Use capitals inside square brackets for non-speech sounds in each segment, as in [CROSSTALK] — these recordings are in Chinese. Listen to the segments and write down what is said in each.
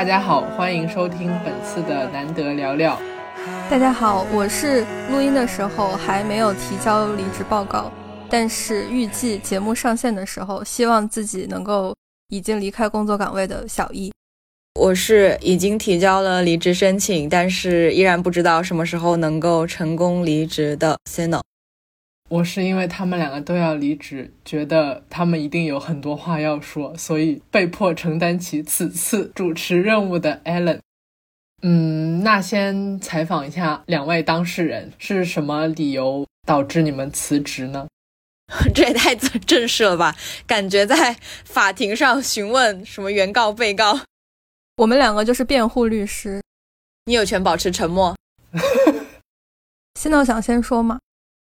大家好，欢迎收听本次的难得聊聊。大家好，我是录音的时候还没有提交离职报告，但是预计节目上线的时候，希望自己能够已经离开工作岗位的小易。我是已经提交了离职申请，但是依然不知道什么时候能够成功离职的 Sino。我是因为他们两个都要离职，觉得他们一定有很多话要说，所以被迫承担起此次主持任务的 Allen。嗯，那先采访一下两位当事人，是什么理由导致你们辞职呢？[LAUGHS] 这也太正式了吧，感觉在法庭上询问什么原告、被告。我们两个就是辩护律师，你有权保持沉默。[LAUGHS] 现在想先说吗？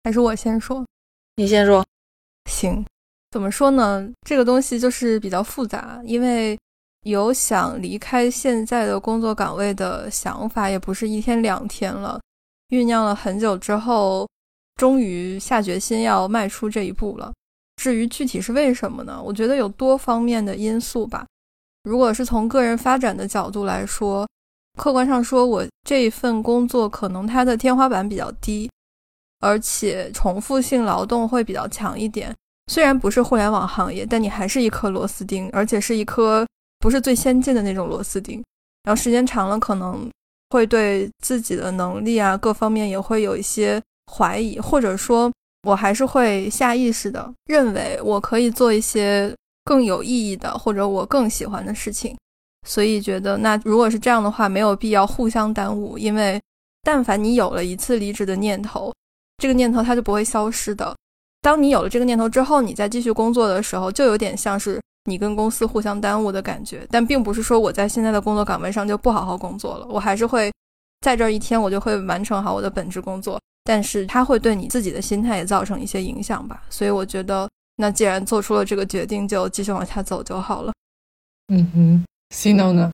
还是我先说？你先说。行，怎么说呢？这个东西就是比较复杂，因为有想离开现在的工作岗位的想法，也不是一天两天了，酝酿了很久之后，终于下决心要迈出这一步了。至于具体是为什么呢？我觉得有多方面的因素吧。如果是从个人发展的角度来说，客观上说，我这一份工作可能它的天花板比较低，而且重复性劳动会比较强一点。虽然不是互联网行业，但你还是一颗螺丝钉，而且是一颗不是最先进的那种螺丝钉。然后时间长了，可能会对自己的能力啊各方面也会有一些怀疑，或者说，我还是会下意识的认为我可以做一些。更有意义的，或者我更喜欢的事情，所以觉得那如果是这样的话，没有必要互相耽误。因为但凡你有了一次离职的念头，这个念头它就不会消失的。当你有了这个念头之后，你再继续工作的时候，就有点像是你跟公司互相耽误的感觉。但并不是说我在现在的工作岗位上就不好好工作了，我还是会在这一天，我就会完成好我的本职工作。但是它会对你自己的心态也造成一些影响吧。所以我觉得。那既然做出了这个决定，就继续往下走就好了。嗯哼，Cino 呢？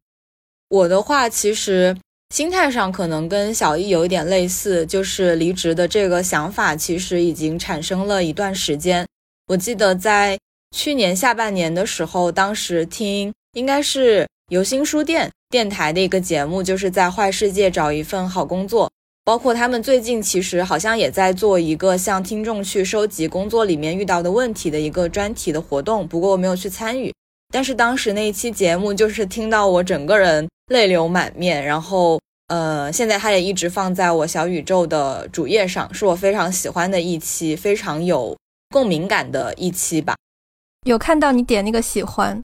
我的话其实心态上可能跟小易有一点类似，就是离职的这个想法其实已经产生了一段时间。我记得在去年下半年的时候，当时听应该是游心书店电台的一个节目，就是在坏世界找一份好工作。包括他们最近其实好像也在做一个向听众去收集工作里面遇到的问题的一个专题的活动，不过我没有去参与。但是当时那一期节目就是听到我整个人泪流满面，然后呃，现在它也一直放在我小宇宙的主页上，是我非常喜欢的一期，非常有共鸣感的一期吧。有看到你点那个喜欢？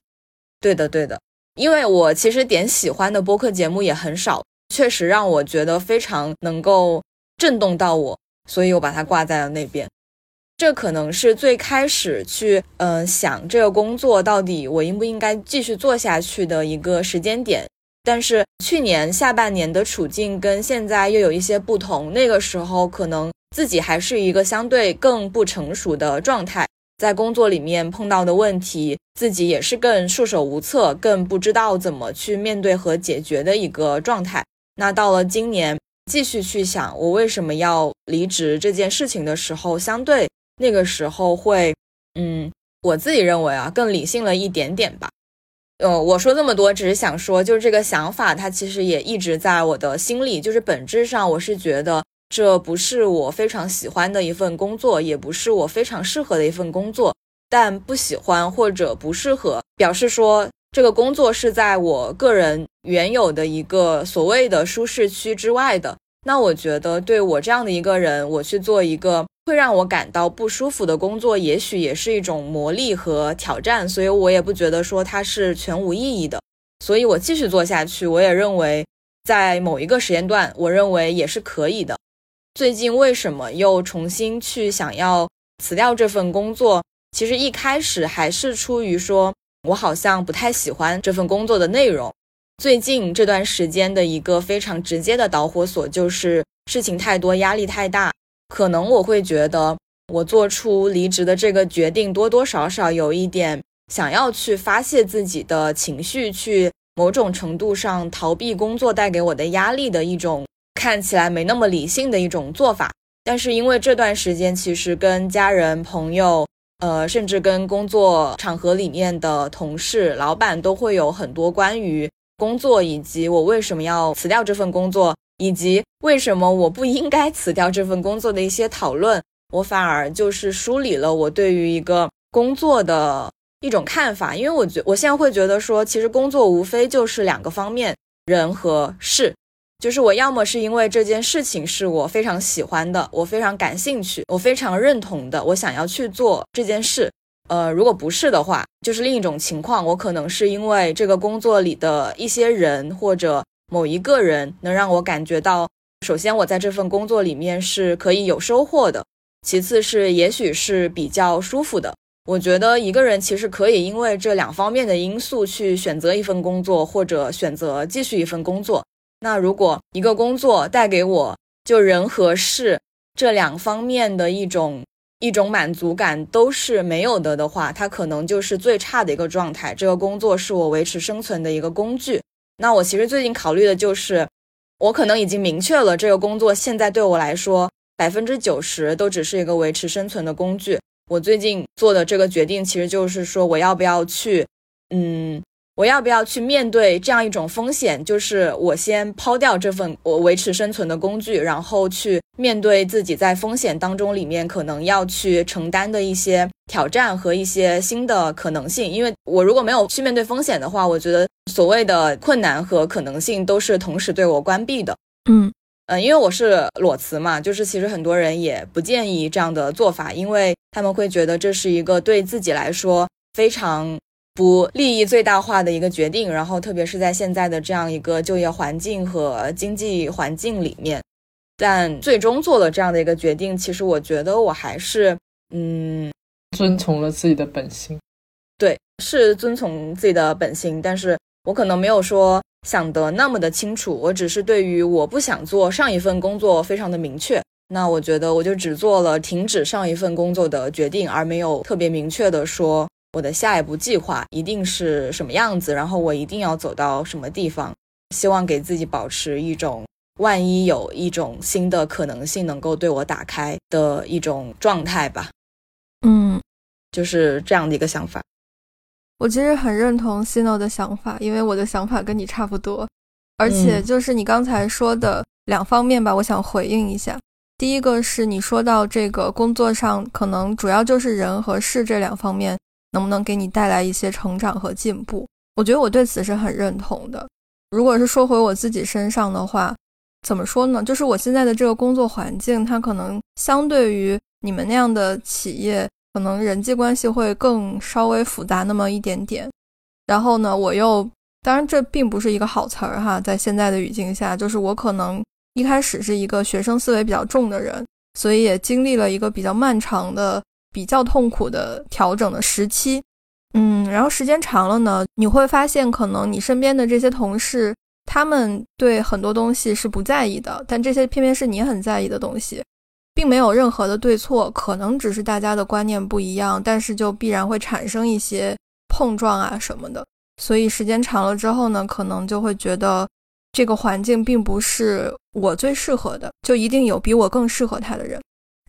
对的，对的，因为我其实点喜欢的播客节目也很少。确实让我觉得非常能够震动到我，所以我把它挂在了那边。这可能是最开始去嗯想这个工作到底我应不应该继续做下去的一个时间点。但是去年下半年的处境跟现在又有一些不同，那个时候可能自己还是一个相对更不成熟的状态，在工作里面碰到的问题，自己也是更束手无策，更不知道怎么去面对和解决的一个状态。那到了今年，继续去想我为什么要离职这件事情的时候，相对那个时候会，嗯，我自己认为啊，更理性了一点点吧。呃，我说这么多，只是想说，就是这个想法，它其实也一直在我的心里。就是本质上，我是觉得这不是我非常喜欢的一份工作，也不是我非常适合的一份工作。但不喜欢或者不适合，表示说。这个工作是在我个人原有的一个所谓的舒适区之外的。那我觉得，对我这样的一个人，我去做一个会让我感到不舒服的工作，也许也是一种磨砺和挑战。所以我也不觉得说它是全无意义的。所以我继续做下去，我也认为在某一个时间段，我认为也是可以的。最近为什么又重新去想要辞掉这份工作？其实一开始还是出于说。我好像不太喜欢这份工作的内容。最近这段时间的一个非常直接的导火索就是事情太多，压力太大。可能我会觉得，我做出离职的这个决定，多多少少有一点想要去发泄自己的情绪，去某种程度上逃避工作带给我的压力的一种看起来没那么理性的一种做法。但是因为这段时间，其实跟家人朋友。呃，甚至跟工作场合里面的同事、老板都会有很多关于工作，以及我为什么要辞掉这份工作，以及为什么我不应该辞掉这份工作的一些讨论，我反而就是梳理了我对于一个工作的一种看法。因为我觉我现在会觉得说，其实工作无非就是两个方面，人和事。就是我要么是因为这件事情是我非常喜欢的，我非常感兴趣，我非常认同的，我想要去做这件事。呃，如果不是的话，就是另一种情况，我可能是因为这个工作里的一些人或者某一个人能让我感觉到，首先我在这份工作里面是可以有收获的，其次是也许是比较舒服的。我觉得一个人其实可以因为这两方面的因素去选择一份工作，或者选择继续一份工作。那如果一个工作带给我就人和事这两方面的一种一种满足感都是没有的的话，它可能就是最差的一个状态。这个工作是我维持生存的一个工具。那我其实最近考虑的就是，我可能已经明确了这个工作现在对我来说百分之九十都只是一个维持生存的工具。我最近做的这个决定其实就是说，我要不要去，嗯。我要不要去面对这样一种风险？就是我先抛掉这份我维持生存的工具，然后去面对自己在风险当中里面可能要去承担的一些挑战和一些新的可能性。因为我如果没有去面对风险的话，我觉得所谓的困难和可能性都是同时对我关闭的。嗯嗯，因为我是裸辞嘛，就是其实很多人也不建议这样的做法，因为他们会觉得这是一个对自己来说非常。不利益最大化的一个决定，然后特别是在现在的这样一个就业环境和经济环境里面，但最终做了这样的一个决定，其实我觉得我还是嗯，遵从了自己的本心。对，是遵从自己的本心，但是我可能没有说想得那么的清楚，我只是对于我不想做上一份工作非常的明确。那我觉得我就只做了停止上一份工作的决定，而没有特别明确的说。我的下一步计划一定是什么样子，然后我一定要走到什么地方，希望给自己保持一种万一有一种新的可能性能够对我打开的一种状态吧。嗯，就是这样的一个想法。我其实很认同 Sino 的想法，因为我的想法跟你差不多，而且就是你刚才说的两方面吧，我想回应一下。第一个是你说到这个工作上可能主要就是人和事这两方面。能不能给你带来一些成长和进步？我觉得我对此是很认同的。如果是说回我自己身上的话，怎么说呢？就是我现在的这个工作环境，它可能相对于你们那样的企业，可能人际关系会更稍微复杂那么一点点。然后呢，我又当然这并不是一个好词儿哈，在现在的语境下，就是我可能一开始是一个学生思维比较重的人，所以也经历了一个比较漫长的。比较痛苦的调整的时期，嗯，然后时间长了呢，你会发现，可能你身边的这些同事，他们对很多东西是不在意的，但这些偏偏是你很在意的东西，并没有任何的对错，可能只是大家的观念不一样，但是就必然会产生一些碰撞啊什么的。所以时间长了之后呢，可能就会觉得这个环境并不是我最适合的，就一定有比我更适合他的人。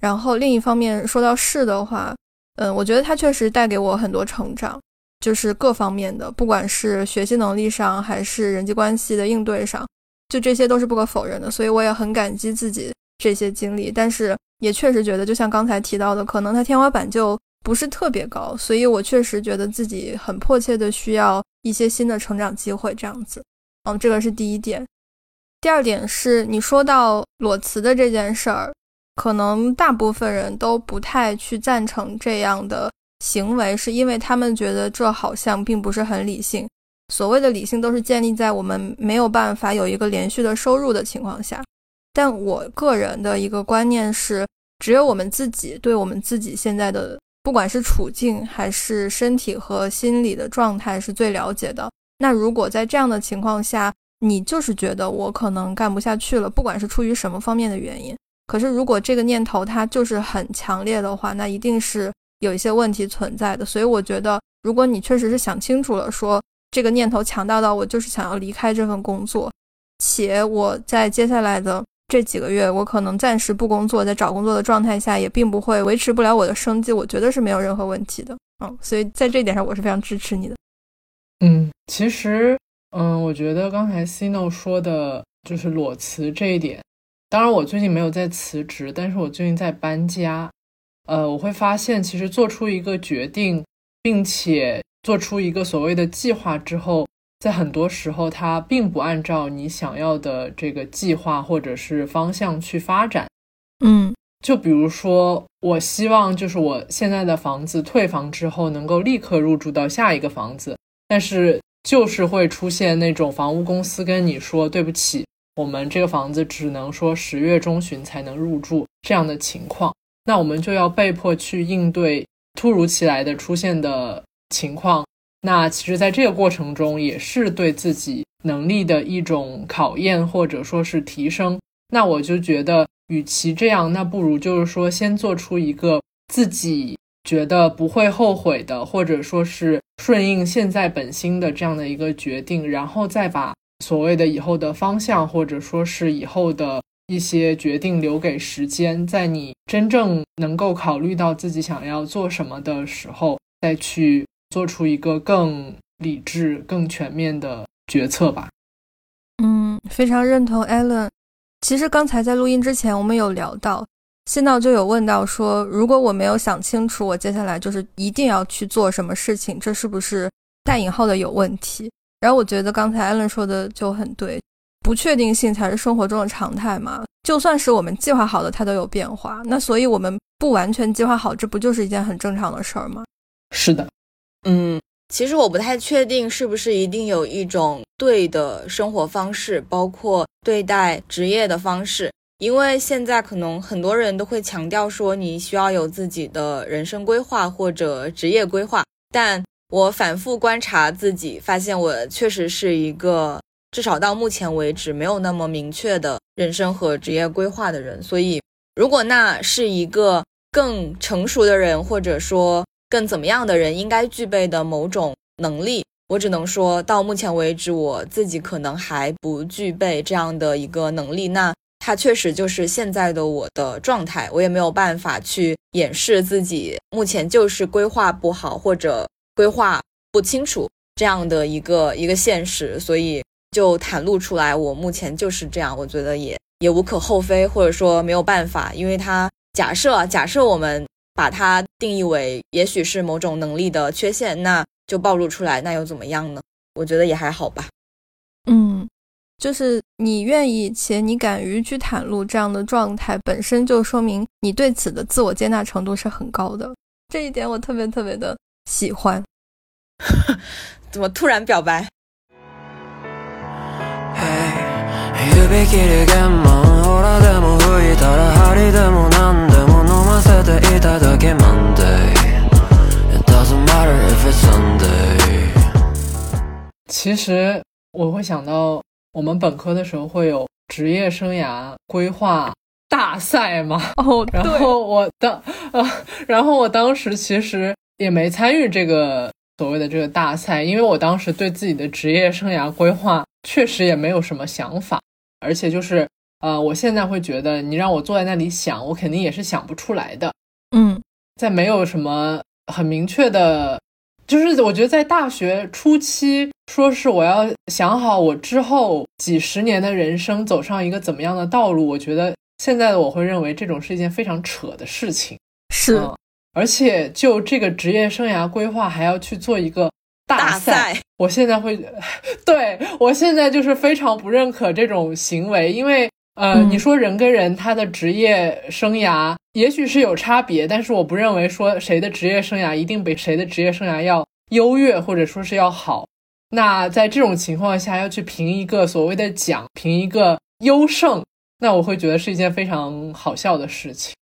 然后另一方面说到是的话，嗯，我觉得它确实带给我很多成长，就是各方面的，不管是学习能力上，还是人际关系的应对上，就这些都是不可否认的。所以我也很感激自己这些经历，但是也确实觉得，就像刚才提到的，可能它天花板就不是特别高，所以我确实觉得自己很迫切的需要一些新的成长机会，这样子。嗯，这个是第一点。第二点是你说到裸辞的这件事儿。可能大部分人都不太去赞成这样的行为，是因为他们觉得这好像并不是很理性。所谓的理性都是建立在我们没有办法有一个连续的收入的情况下。但我个人的一个观念是，只有我们自己对我们自己现在的不管是处境还是身体和心理的状态是最了解的。那如果在这样的情况下，你就是觉得我可能干不下去了，不管是出于什么方面的原因。可是，如果这个念头它就是很强烈的话，那一定是有一些问题存在的。所以，我觉得，如果你确实是想清楚了，说这个念头强大到我就是想要离开这份工作，且我在接下来的这几个月，我可能暂时不工作，在找工作的状态下，也并不会维持不了我的生计，我觉得是没有任何问题的。嗯，所以在这一点上，我是非常支持你的。嗯，其实嗯，我觉得刚才 Cino 说的就是裸辞这一点。当然，我最近没有在辞职，但是我最近在搬家。呃，我会发现，其实做出一个决定，并且做出一个所谓的计划之后，在很多时候，它并不按照你想要的这个计划或者是方向去发展。嗯，就比如说，我希望就是我现在的房子退房之后，能够立刻入住到下一个房子，但是就是会出现那种房屋公司跟你说对不起，我们这个房子只能说十月中旬才能入住这样的情况。那我们就要被迫去应对突如其来的出现的情况。那其实，在这个过程中，也是对自己能力的一种考验，或者说是提升。那我就觉得，与其这样，那不如就是说，先做出一个自己觉得不会后悔的，或者说是顺应现在本心的这样的一个决定，然后再把所谓的以后的方向，或者说是以后的。一些决定留给时间，在你真正能够考虑到自己想要做什么的时候，再去做出一个更理智、更全面的决策吧。嗯，非常认同 Allen。其实刚才在录音之前，我们有聊到，新道就有问到说，如果我没有想清楚，我接下来就是一定要去做什么事情，这是不是带引号的有问题？然后我觉得刚才 Allen 说的就很对。不确定性才是生活中的常态嘛？就算是我们计划好的，它都有变化。那所以，我们不完全计划好，这不就是一件很正常的事儿吗？是的，嗯，其实我不太确定是不是一定有一种对的生活方式，包括对待职业的方式。因为现在可能很多人都会强调说，你需要有自己的人生规划或者职业规划。但我反复观察自己，发现我确实是一个。至少到目前为止，没有那么明确的人生和职业规划的人。所以，如果那是一个更成熟的人，或者说更怎么样的人应该具备的某种能力，我只能说到目前为止，我自己可能还不具备这样的一个能力。那它确实就是现在的我的状态，我也没有办法去掩饰自己目前就是规划不好或者规划不清楚这样的一个一个现实，所以。就袒露出来，我目前就是这样，我觉得也也无可厚非，或者说没有办法，因为它假设假设我们把它定义为也许是某种能力的缺陷，那就暴露出来，那又怎么样呢？我觉得也还好吧。嗯，就是你愿意且你敢于去袒露这样的状态，本身就说明你对此的自我接纳程度是很高的，这一点我特别特别的喜欢。[LAUGHS] 怎么突然表白？其实我会想到，我们本科的时候会有职业生涯规划大赛嘛？哦，然后我当呃，[LAUGHS] 然后我当时其实也没参与这个所谓的这个大赛，因为我当时对自己的职业生涯规划确实也没有什么想法。而且就是，呃，我现在会觉得，你让我坐在那里想，我肯定也是想不出来的。嗯，在没有什么很明确的，就是我觉得在大学初期，说是我要想好我之后几十年的人生走上一个怎么样的道路，我觉得现在的我会认为这种是一件非常扯的事情。是，而且就这个职业生涯规划，还要去做一个。大赛，我现在会，[LAUGHS] 对我现在就是非常不认可这种行为，因为呃，你说人跟人他的职业生涯也许是有差别，但是我不认为说谁的职业生涯一定比谁的职业生涯要优越或者说是要好。那在这种情况下要去评一个所谓的奖，评一个优胜，那我会觉得是一件非常好笑的事情。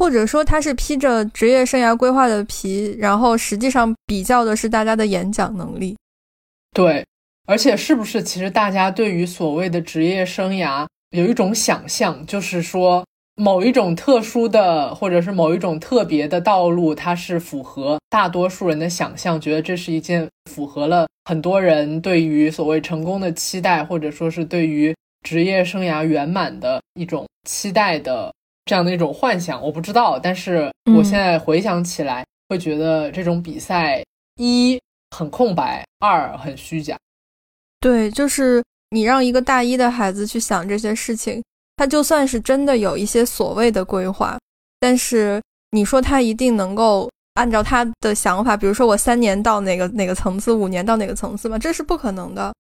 或者说他是披着职业生涯规划的皮，然后实际上比较的是大家的演讲能力。对，而且是不是其实大家对于所谓的职业生涯有一种想象，就是说某一种特殊的或者是某一种特别的道路，它是符合大多数人的想象，觉得这是一件符合了很多人对于所谓成功的期待，或者说是对于职业生涯圆满的一种期待的。这样的一种幻想，我不知道，但是我现在回想起来，会觉得这种比赛一很空白，二很虚假。对，就是你让一个大一的孩子去想这些事情，他就算是真的有一些所谓的规划，但是你说他一定能够按照他的想法，比如说我三年到哪个哪个层次，五年到哪个层次吗？这是不可能的。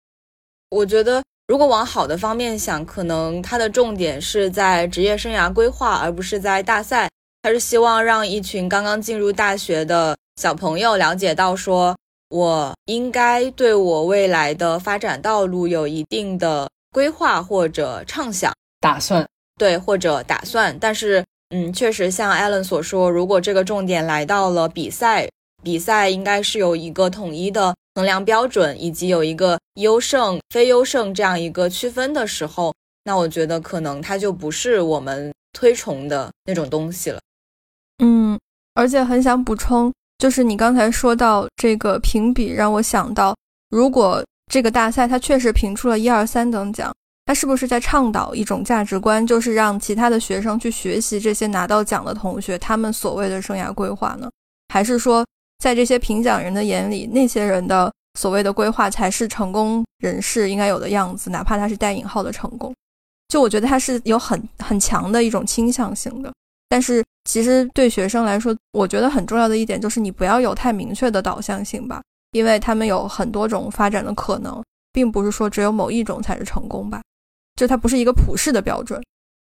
我觉得，如果往好的方面想，可能他的重点是在职业生涯规划，而不是在大赛。他是希望让一群刚刚进入大学的小朋友了解到，说我应该对我未来的发展道路有一定的规划或者畅想、打算，对，或者打算。但是，嗯，确实像 Allen 所说，如果这个重点来到了比赛，比赛应该是有一个统一的。衡量标准以及有一个优胜、非优胜这样一个区分的时候，那我觉得可能它就不是我们推崇的那种东西了。嗯，而且很想补充，就是你刚才说到这个评比，让我想到，如果这个大赛它确实评出了一二三等奖，它是不是在倡导一种价值观，就是让其他的学生去学习这些拿到奖的同学他们所谓的生涯规划呢？还是说？在这些评奖人的眼里，那些人的所谓的规划才是成功人士应该有的样子，哪怕他是带引号的成功。就我觉得他是有很很强的一种倾向性的。但是其实对学生来说，我觉得很重要的一点就是你不要有太明确的导向性吧，因为他们有很多种发展的可能，并不是说只有某一种才是成功吧。就它不是一个普世的标准。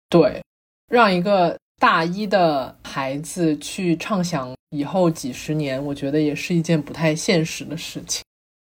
对，让一个。大一的孩子去畅想以后几十年，我觉得也是一件不太现实的事情。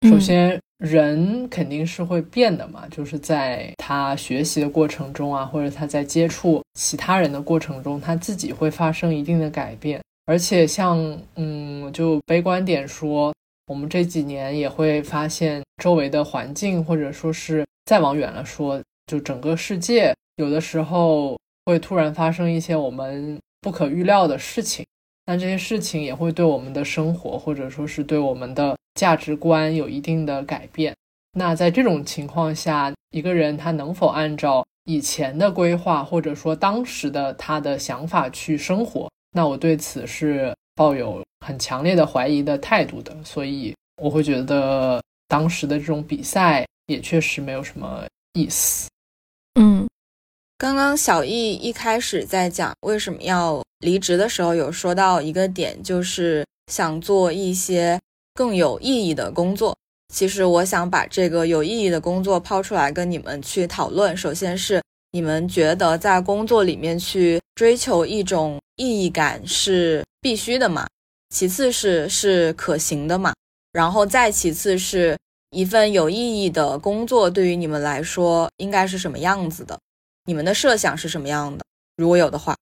首先，人肯定是会变的嘛，就是在他学习的过程中啊，或者他在接触其他人的过程中，他自己会发生一定的改变。而且，像嗯，就悲观点说，我们这几年也会发现周围的环境，或者说是再往远了说，就整个世界，有的时候。会突然发生一些我们不可预料的事情，那这些事情也会对我们的生活或者说是对我们的价值观有一定的改变。那在这种情况下，一个人他能否按照以前的规划或者说当时的他的想法去生活？那我对此是抱有很强烈的怀疑的态度的。所以我会觉得当时的这种比赛也确实没有什么意思。嗯。刚刚小易一开始在讲为什么要离职的时候，有说到一个点，就是想做一些更有意义的工作。其实我想把这个有意义的工作抛出来跟你们去讨论。首先是你们觉得在工作里面去追求一种意义感是必须的吗？其次是是可行的吗？然后再其次是一份有意义的工作对于你们来说应该是什么样子的？你们的设想是什么样的？如果有的话，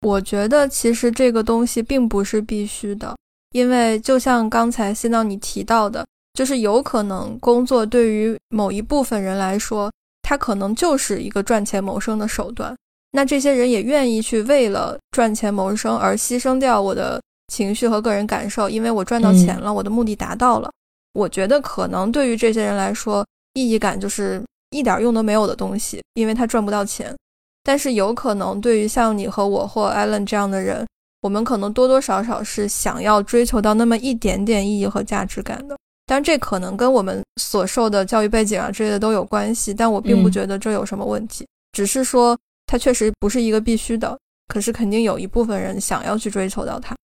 我觉得其实这个东西并不是必须的，因为就像刚才新到你提到的，就是有可能工作对于某一部分人来说，它可能就是一个赚钱谋生的手段。那这些人也愿意去为了赚钱谋生而牺牲掉我的情绪和个人感受，因为我赚到钱了，我的目的达到了。我觉得可能对于这些人来说，意义感就是。一点用都没有的东西，因为它赚不到钱。但是有可能对于像你和我或 Allen 这样的人，我们可能多多少少是想要追求到那么一点点意义和价值感的。但这可能跟我们所受的教育背景啊之类的都有关系。但我并不觉得这有什么问题，只是说它确实不是一个必须的。可是肯定有一部分人想要去追求到它。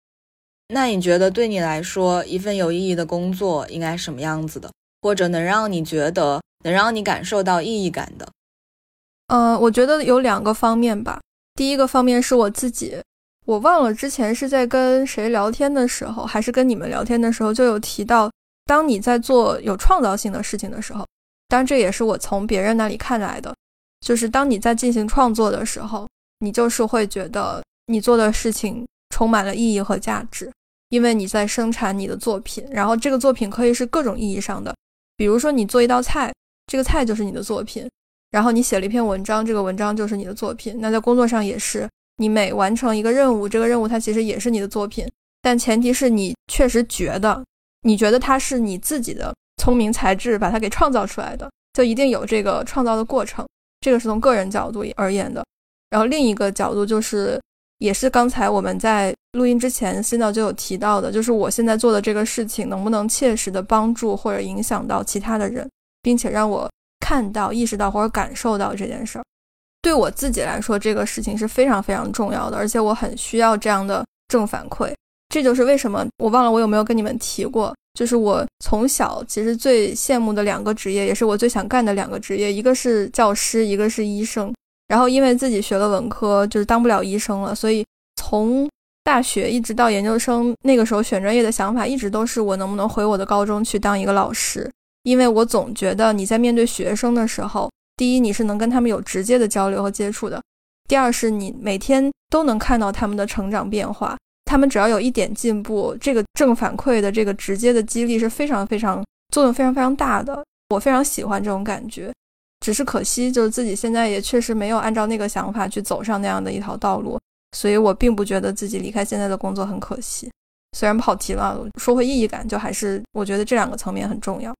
那你觉得对你来说，一份有意义的工作应该什么样子的？或者能让你觉得？能让你感受到意义感的，呃，我觉得有两个方面吧。第一个方面是我自己，我忘了之前是在跟谁聊天的时候，还是跟你们聊天的时候，就有提到，当你在做有创造性的事情的时候，当然这也是我从别人那里看来的，就是当你在进行创作的时候，你就是会觉得你做的事情充满了意义和价值，因为你在生产你的作品，然后这个作品可以是各种意义上的，比如说你做一道菜。这个菜就是你的作品，然后你写了一篇文章，这个文章就是你的作品。那在工作上也是，你每完成一个任务，这个任务它其实也是你的作品。但前提是你确实觉得，你觉得它是你自己的聪明才智把它给创造出来的，就一定有这个创造的过程。这个是从个人角度而言的。然后另一个角度就是，也是刚才我们在录音之前 c i n 就有提到的，就是我现在做的这个事情能不能切实的帮助或者影响到其他的人。并且让我看到、意识到或者感受到这件事儿。对我自己来说，这个事情是非常非常重要的，而且我很需要这样的正反馈。这就是为什么我忘了我有没有跟你们提过，就是我从小其实最羡慕的两个职业，也是我最想干的两个职业，一个是教师，一个是医生。然后因为自己学了文科，就是当不了医生了，所以从大学一直到研究生，那个时候选专业的想法一直都是我能不能回我的高中去当一个老师，因为我总觉得你在面对学生的时候，第一你是能跟他们有直接的交流和接触的，第二是你每天都能看到他们的成长变化。他们只要有一点进步，这个正反馈的这个直接的激励是非常非常作用非常非常大的。我非常喜欢这种感觉，只是可惜就是自己现在也确实没有按照那个想法去走上那样的一条道路，所以我并不觉得自己离开现在的工作很可惜。虽然跑题了，说回意义感，就还是我觉得这两个层面很重要。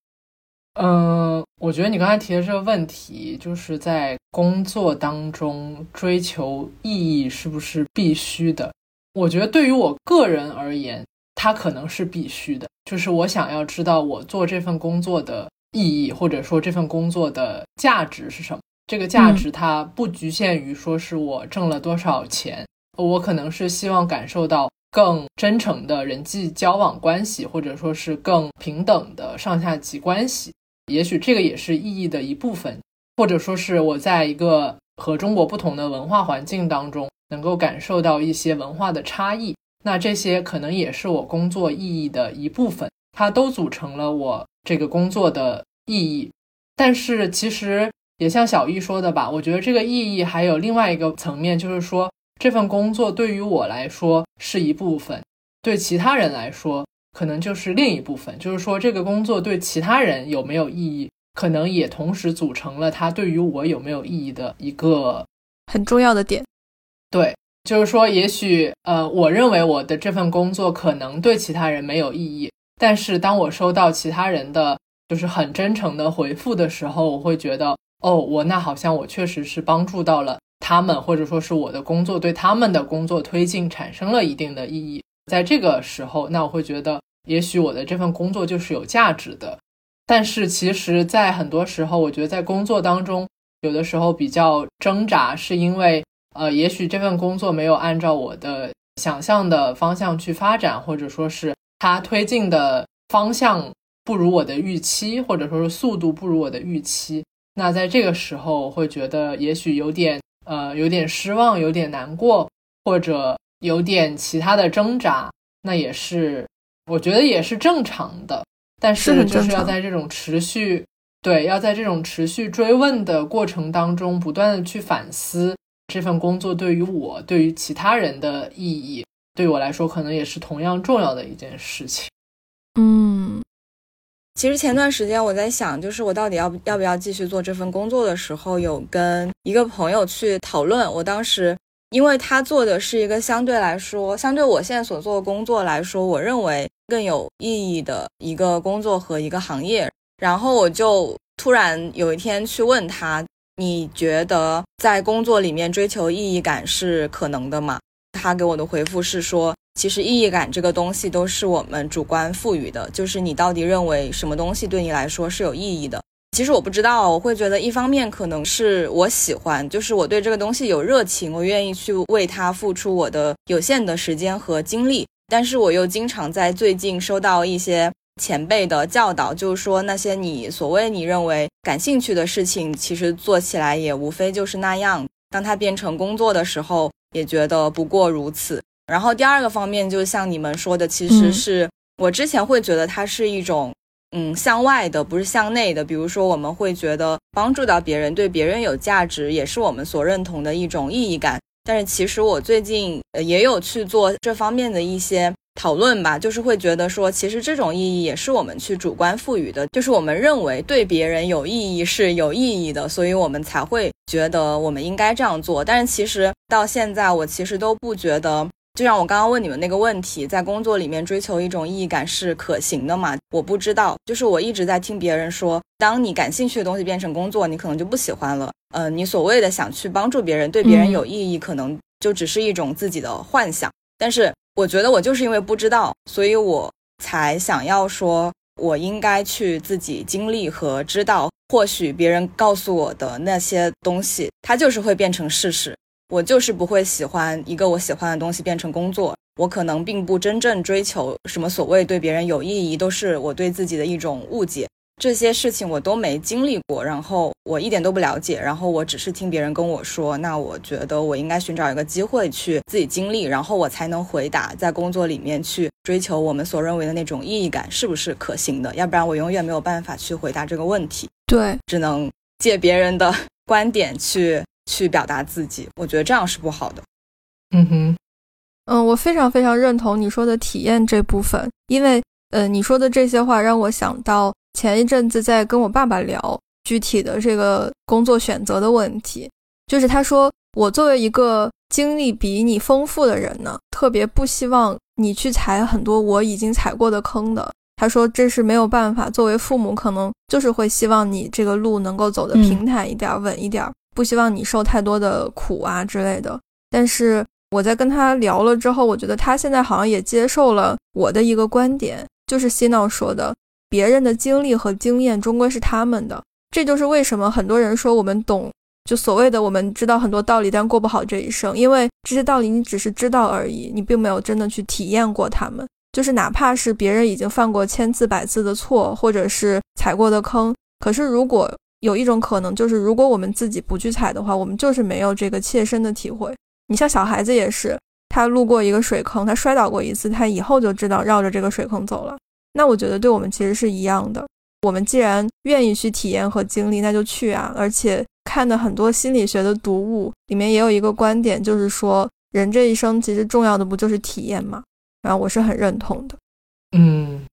嗯，我觉得你刚才提的这个问题，就是在工作当中追求意义是不是必须的？我觉得对于我个人而言，它可能是必须的。就是我想要知道我做这份工作的意义，或者说这份工作的价值是什么。这个价值它不局限于说是我挣了多少钱，我可能是希望感受到更真诚的人际交往关系，或者说是更平等的上下级关系。也许这个也是意义的一部分，或者说是我在一个和中国不同的文化环境当中。能够感受到一些文化的差异，那这些可能也是我工作意义的一部分，它都组成了我这个工作的意义。但是其实也像小易说的吧，我觉得这个意义还有另外一个层面，就是说这份工作对于我来说是一部分，对其他人来说可能就是另一部分。就是说这个工作对其他人有没有意义，可能也同时组成了它对于我有没有意义的一个很重要的点。对，就是说，也许，呃，我认为我的这份工作可能对其他人没有意义，但是当我收到其他人的就是很真诚的回复的时候，我会觉得，哦，我那好像我确实是帮助到了他们，或者说是我的工作对他们的工作推进产生了一定的意义。在这个时候，那我会觉得，也许我的这份工作就是有价值的。但是，其实，在很多时候，我觉得在工作当中，有的时候比较挣扎，是因为。呃，也许这份工作没有按照我的想象的方向去发展，或者说是它推进的方向不如我的预期，或者说是速度不如我的预期。那在这个时候，我会觉得也许有点呃，有点失望，有点难过，或者有点其他的挣扎。那也是，我觉得也是正常的。但是就是要在这种持续对，要在这种持续追问的过程当中，不断的去反思。这份工作对于我，对于其他人的意义，对我来说可能也是同样重要的一件事情。嗯，其实前段时间我在想，就是我到底要要不要继续做这份工作的时候，有跟一个朋友去讨论。我当时，因为他做的是一个相对来说，相对我现在所做的工作来说，我认为更有意义的一个工作和一个行业。然后我就突然有一天去问他。你觉得在工作里面追求意义感是可能的吗？他给我的回复是说，其实意义感这个东西都是我们主观赋予的，就是你到底认为什么东西对你来说是有意义的。其实我不知道，我会觉得一方面可能是我喜欢，就是我对这个东西有热情，我愿意去为它付出我的有限的时间和精力，但是我又经常在最近收到一些。前辈的教导就是说，那些你所谓你认为感兴趣的事情，其实做起来也无非就是那样。当它变成工作的时候，也觉得不过如此。然后第二个方面，就像你们说的，其实是我之前会觉得它是一种，嗯，向外的，不是向内的。比如说，我们会觉得帮助到别人，对别人有价值，也是我们所认同的一种意义感。但是其实我最近也有去做这方面的一些。讨论吧，就是会觉得说，其实这种意义也是我们去主观赋予的，就是我们认为对别人有意义是有意义的，所以我们才会觉得我们应该这样做。但是其实到现在，我其实都不觉得，就像我刚刚问你们那个问题，在工作里面追求一种意义感是可行的吗？我不知道，就是我一直在听别人说，当你感兴趣的东西变成工作，你可能就不喜欢了。呃，你所谓的想去帮助别人，对别人有意义，可能就只是一种自己的幻想，但是。我觉得我就是因为不知道，所以我才想要说我应该去自己经历和知道，或许别人告诉我的那些东西，它就是会变成事实。我就是不会喜欢一个我喜欢的东西变成工作，我可能并不真正追求什么所谓对别人有意义，都是我对自己的一种误解。这些事情我都没经历过，然后我一点都不了解，然后我只是听别人跟我说，那我觉得我应该寻找一个机会去自己经历，然后我才能回答，在工作里面去追求我们所认为的那种意义感是不是可行的，要不然我永远没有办法去回答这个问题。对，只能借别人的观点去去表达自己，我觉得这样是不好的。嗯哼，嗯，我非常非常认同你说的体验这部分，因为呃，你说的这些话让我想到。前一阵子在跟我爸爸聊具体的这个工作选择的问题，就是他说我作为一个经历比你丰富的人呢，特别不希望你去踩很多我已经踩过的坑的。他说这是没有办法，作为父母可能就是会希望你这个路能够走得平坦一点、稳一点，不希望你受太多的苦啊之类的。但是我在跟他聊了之后，我觉得他现在好像也接受了我的一个观点，就是西闹说的。别人的经历和经验终归是他们的，这就是为什么很多人说我们懂，就所谓的我们知道很多道理，但过不好这一生，因为这些道理你只是知道而已，你并没有真的去体验过他们。就是哪怕是别人已经犯过千次百次的错，或者是踩过的坑，可是如果有一种可能，就是如果我们自己不去踩的话，我们就是没有这个切身的体会。你像小孩子也是，他路过一个水坑，他摔倒过一次，他以后就知道绕着这个水坑走了。那我觉得对我们其实是一样的。我们既然愿意去体验和经历，那就去啊！而且看的很多心理学的读物里面也有一个观点，就是说人这一生其实重要的不就是体验吗？然后我是很认同的。嗯，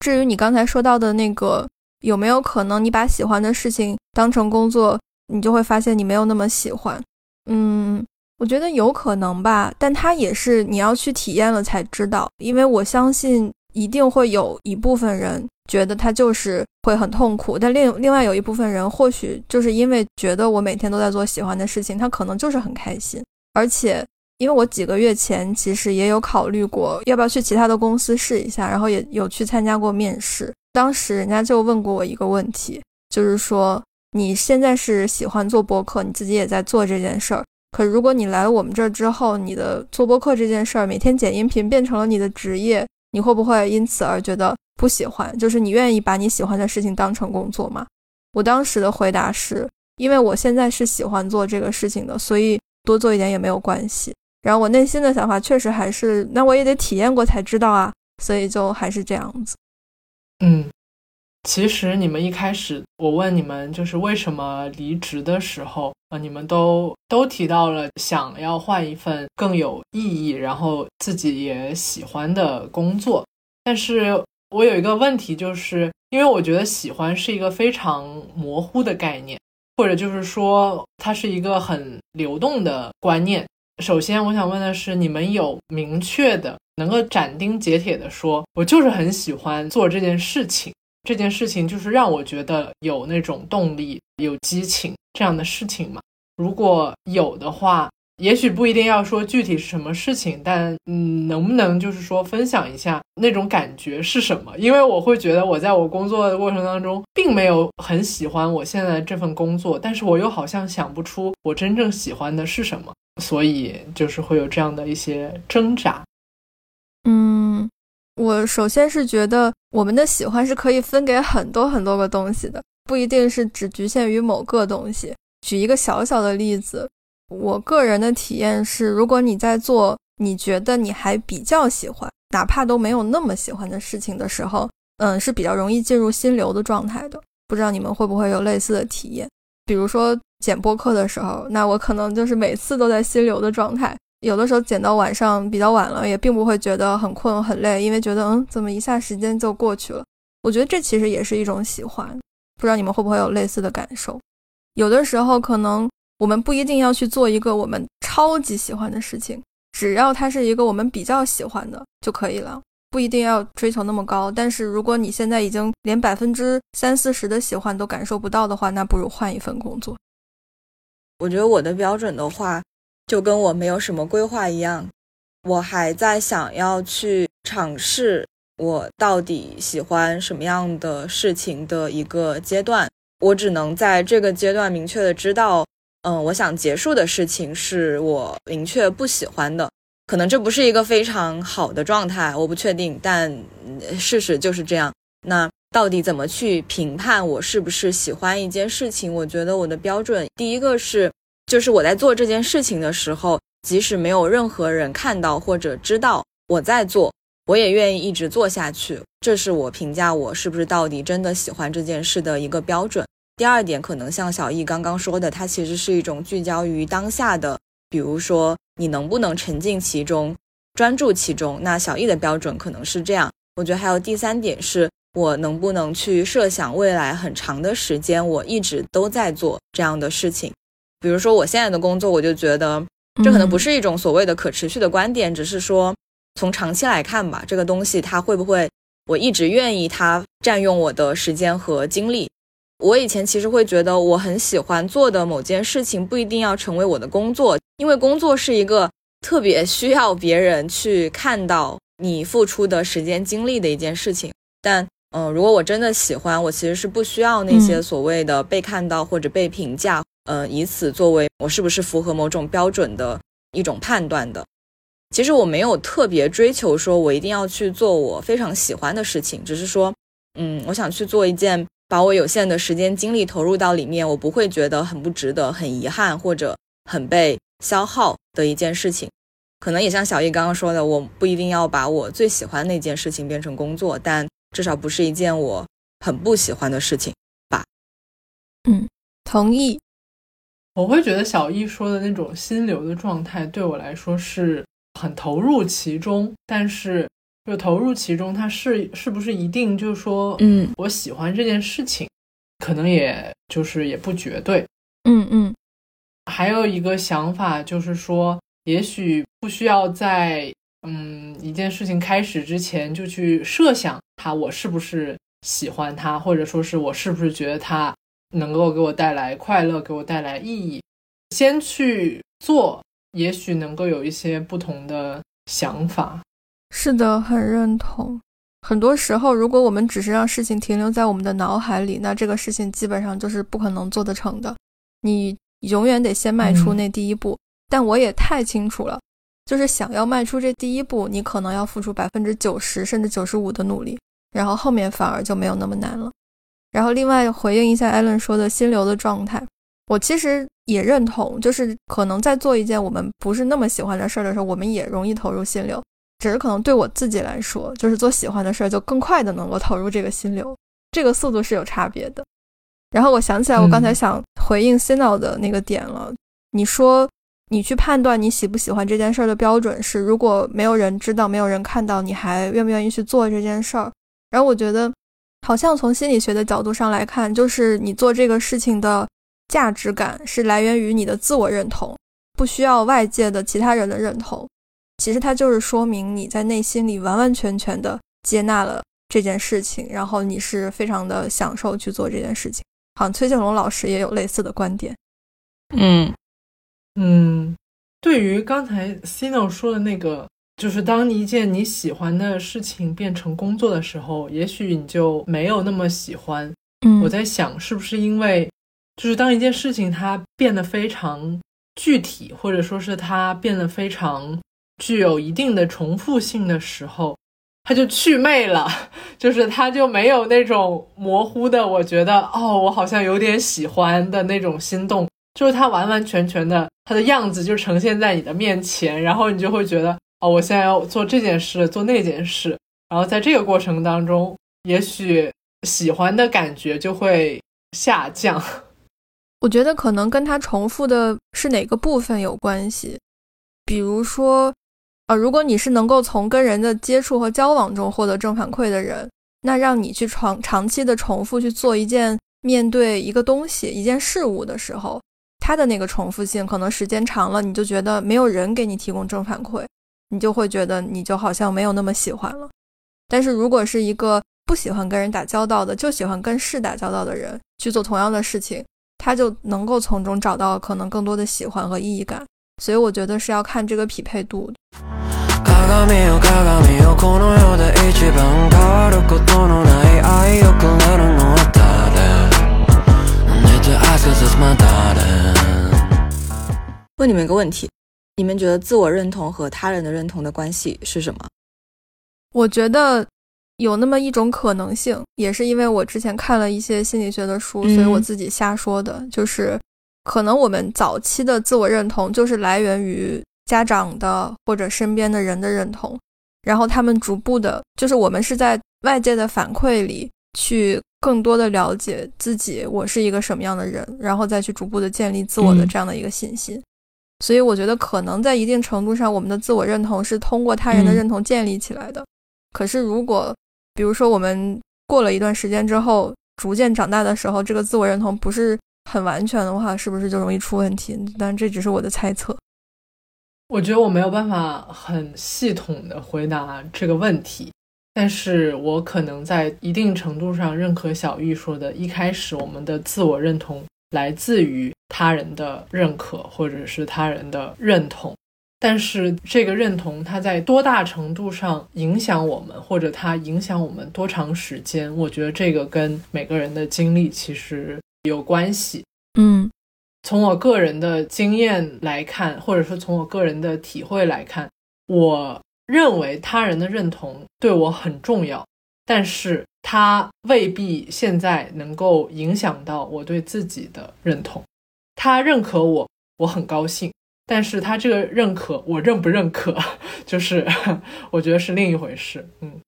至于你刚才说到的那个，有没有可能你把喜欢的事情当成工作，你就会发现你没有那么喜欢？嗯，我觉得有可能吧，但它也是你要去体验了才知道，因为我相信。一定会有一部分人觉得他就是会很痛苦，但另另外有一部分人或许就是因为觉得我每天都在做喜欢的事情，他可能就是很开心。而且，因为我几个月前其实也有考虑过要不要去其他的公司试一下，然后也有去参加过面试。当时人家就问过我一个问题，就是说你现在是喜欢做播客，你自己也在做这件事儿，可如果你来我们这儿之后，你的做播客这件事儿，每天剪音频变成了你的职业。你会不会因此而觉得不喜欢？就是你愿意把你喜欢的事情当成工作吗？我当时的回答是，因为我现在是喜欢做这个事情的，所以多做一点也没有关系。然后我内心的想法确实还是，那我也得体验过才知道啊，所以就还是这样子。嗯。其实你们一开始，我问你们就是为什么离职的时候，呃，你们都都提到了想要换一份更有意义，然后自己也喜欢的工作。但是我有一个问题，就是因为我觉得喜欢是一个非常模糊的概念，或者就是说它是一个很流动的观念。首先，我想问的是，你们有明确的能够斩钉截铁的说，我就是很喜欢做这件事情。这件事情就是让我觉得有那种动力、有激情这样的事情嘛。如果有的话，也许不一定要说具体是什么事情，但嗯，能不能就是说分享一下那种感觉是什么？因为我会觉得我在我工作的过程当中，并没有很喜欢我现在这份工作，但是我又好像想不出我真正喜欢的是什么，所以就是会有这样的一些挣扎。嗯。我首先是觉得，我们的喜欢是可以分给很多很多个东西的，不一定是只局限于某个东西。举一个小小的例子，我个人的体验是，如果你在做你觉得你还比较喜欢，哪怕都没有那么喜欢的事情的时候，嗯，是比较容易进入心流的状态的。不知道你们会不会有类似的体验？比如说剪播客的时候，那我可能就是每次都在心流的状态。有的时候剪到晚上比较晚了，也并不会觉得很困很累，因为觉得嗯，怎么一下时间就过去了？我觉得这其实也是一种喜欢，不知道你们会不会有类似的感受？有的时候可能我们不一定要去做一个我们超级喜欢的事情，只要它是一个我们比较喜欢的就可以了，不一定要追求那么高。但是如果你现在已经连百分之三四十的喜欢都感受不到的话，那不如换一份工作。我觉得我的标准的话。就跟我没有什么规划一样，我还在想要去尝试我到底喜欢什么样的事情的一个阶段。我只能在这个阶段明确的知道，嗯，我想结束的事情是我明确不喜欢的。可能这不是一个非常好的状态，我不确定，但事实就是这样。那到底怎么去评判我是不是喜欢一件事情？我觉得我的标准，第一个是，就是我在做这件事情的时候，即使没有任何人看到或者知道我在做，我也愿意一直做下去。这是我评价我是不是到底真的喜欢这件事的一个标准。第二点，可能像小易刚刚说的，它其实是一种聚焦于当下的，比如说你能不能沉浸其中，专注其中。那小易的标准可能是这样。我觉得还有第三点是。我能不能去设想未来很长的时间，我一直都在做这样的事情？比如说我现在的工作，我就觉得这可能不是一种所谓的可持续的观点，只是说从长期来看吧，这个东西它会不会我一直愿意它占用我的时间和精力？我以前其实会觉得我很喜欢做的某件事情不一定要成为我的工作，因为工作是一个特别需要别人去看到你付出的时间精力的一件事情，但。嗯，如果我真的喜欢，我其实是不需要那些所谓的被看到或者被评价，呃，以此作为我是不是符合某种标准的一种判断的。其实我没有特别追求说我一定要去做我非常喜欢的事情，只是说，嗯，我想去做一件把我有限的时间精力投入到里面，我不会觉得很不值得、很遗憾或者很被消耗的一件事情。可能也像小易刚刚说的，我不一定要把我最喜欢那件事情变成工作，但。至少不是一件我很不喜欢的事情吧。嗯，同意。我会觉得小易说的那种心流的状态，对我来说是很投入其中。但是，就投入其中，它是是不是一定就是说，嗯，我喜欢这件事情，可能也就是也不绝对。嗯嗯。还有一个想法就是说，也许不需要在。嗯，一件事情开始之前就去设想它，我是不是喜欢它，或者说是我是不是觉得它能够给我带来快乐，给我带来意义。先去做，也许能够有一些不同的想法。是的，很认同。很多时候，如果我们只是让事情停留在我们的脑海里，那这个事情基本上就是不可能做得成的。你永远得先迈出那第一步。但我也太清楚了。就是想要迈出这第一步，你可能要付出百分之九十甚至九十五的努力，然后后面反而就没有那么难了。然后另外回应一下艾伦说的心流的状态，我其实也认同，就是可能在做一件我们不是那么喜欢的事儿的时候，我们也容易投入心流，只是可能对我自己来说，就是做喜欢的事儿就更快的能够投入这个心流，这个速度是有差别的。然后我想起来，我刚才想回应 Sino 的那个点了，你说。你去判断你喜不喜欢这件事儿的标准是，如果没有人知道、没有人看到，你还愿不愿意去做这件事儿？然后我觉得，好像从心理学的角度上来看，就是你做这个事情的价值感是来源于你的自我认同，不需要外界的其他人的认同。其实它就是说明你在内心里完完全全的接纳了这件事情，然后你是非常的享受去做这件事情。好像崔建龙老师也有类似的观点。嗯。嗯，对于刚才 Cino 说的那个，就是当一件你喜欢的事情变成工作的时候，也许你就没有那么喜欢。嗯，我在想，是不是因为，就是当一件事情它变得非常具体，或者说是它变得非常具有一定的重复性的时候，它就去魅了，[LAUGHS] 就是它就没有那种模糊的，我觉得哦，我好像有点喜欢的那种心动。就是它完完全全的，它的样子就呈现在你的面前，然后你就会觉得，哦，我现在要做这件事，做那件事，然后在这个过程当中，也许喜欢的感觉就会下降。[LAUGHS] 我觉得可能跟它重复的是哪个部分有关系，比如说，啊，如果你是能够从跟人的接触和交往中获得正反馈的人，那让你去长长期的重复去做一件面对一个东西、一件事物的时候。它的那个重复性，可能时间长了，你就觉得没有人给你提供正反馈，你就会觉得你就好像没有那么喜欢了。但是如果是一个不喜欢跟人打交道的，就喜欢跟事打交道的人去做同样的事情，他就能够从中找到可能更多的喜欢和意义感。所以我觉得是要看这个匹配度问你们一个问题：你们觉得自我认同和他人的认同的关系是什么？我觉得有那么一种可能性，也是因为我之前看了一些心理学的书，嗯所以我自己瞎说的，就是可能我们早期的自我认同就是来源于家长的或者身边的人的认同，然后他们逐步的，就是我们是在外界的反馈里去更多的了解自己，我是一个什么样的人，然后再去逐步的建立自我的嗯这样的一个信心。所以我觉得可能在一定程度上，我们的自我认同是通过他人的嗯认同建立起来的。可是如果比如说我们过了一段时间之后，逐渐长大的时候，这个自我认同不是很完全的话，是不是就容易出问题？但这只是我的猜测。我觉得我没有办法很系统的回答这个问题，但是我可能在一定程度上认可小玉说的，一开始我们的自我认同来自于他人的认可或者是他人的认同，但是这个认同它在多大程度上影响我们，或者它影响我们多长时间，我觉得这个跟每个人的经历其实有关系。嗯从我个人的经验来看，或者说从我个人的体会来看，我认为他人的认同对我很重要，但是它未必现在能够影响到我对自己的认同。他认可我，我很高兴，但是他这个认可，我认不认可，[LAUGHS] 就是 [LAUGHS] 我觉得是另一回事。嗯，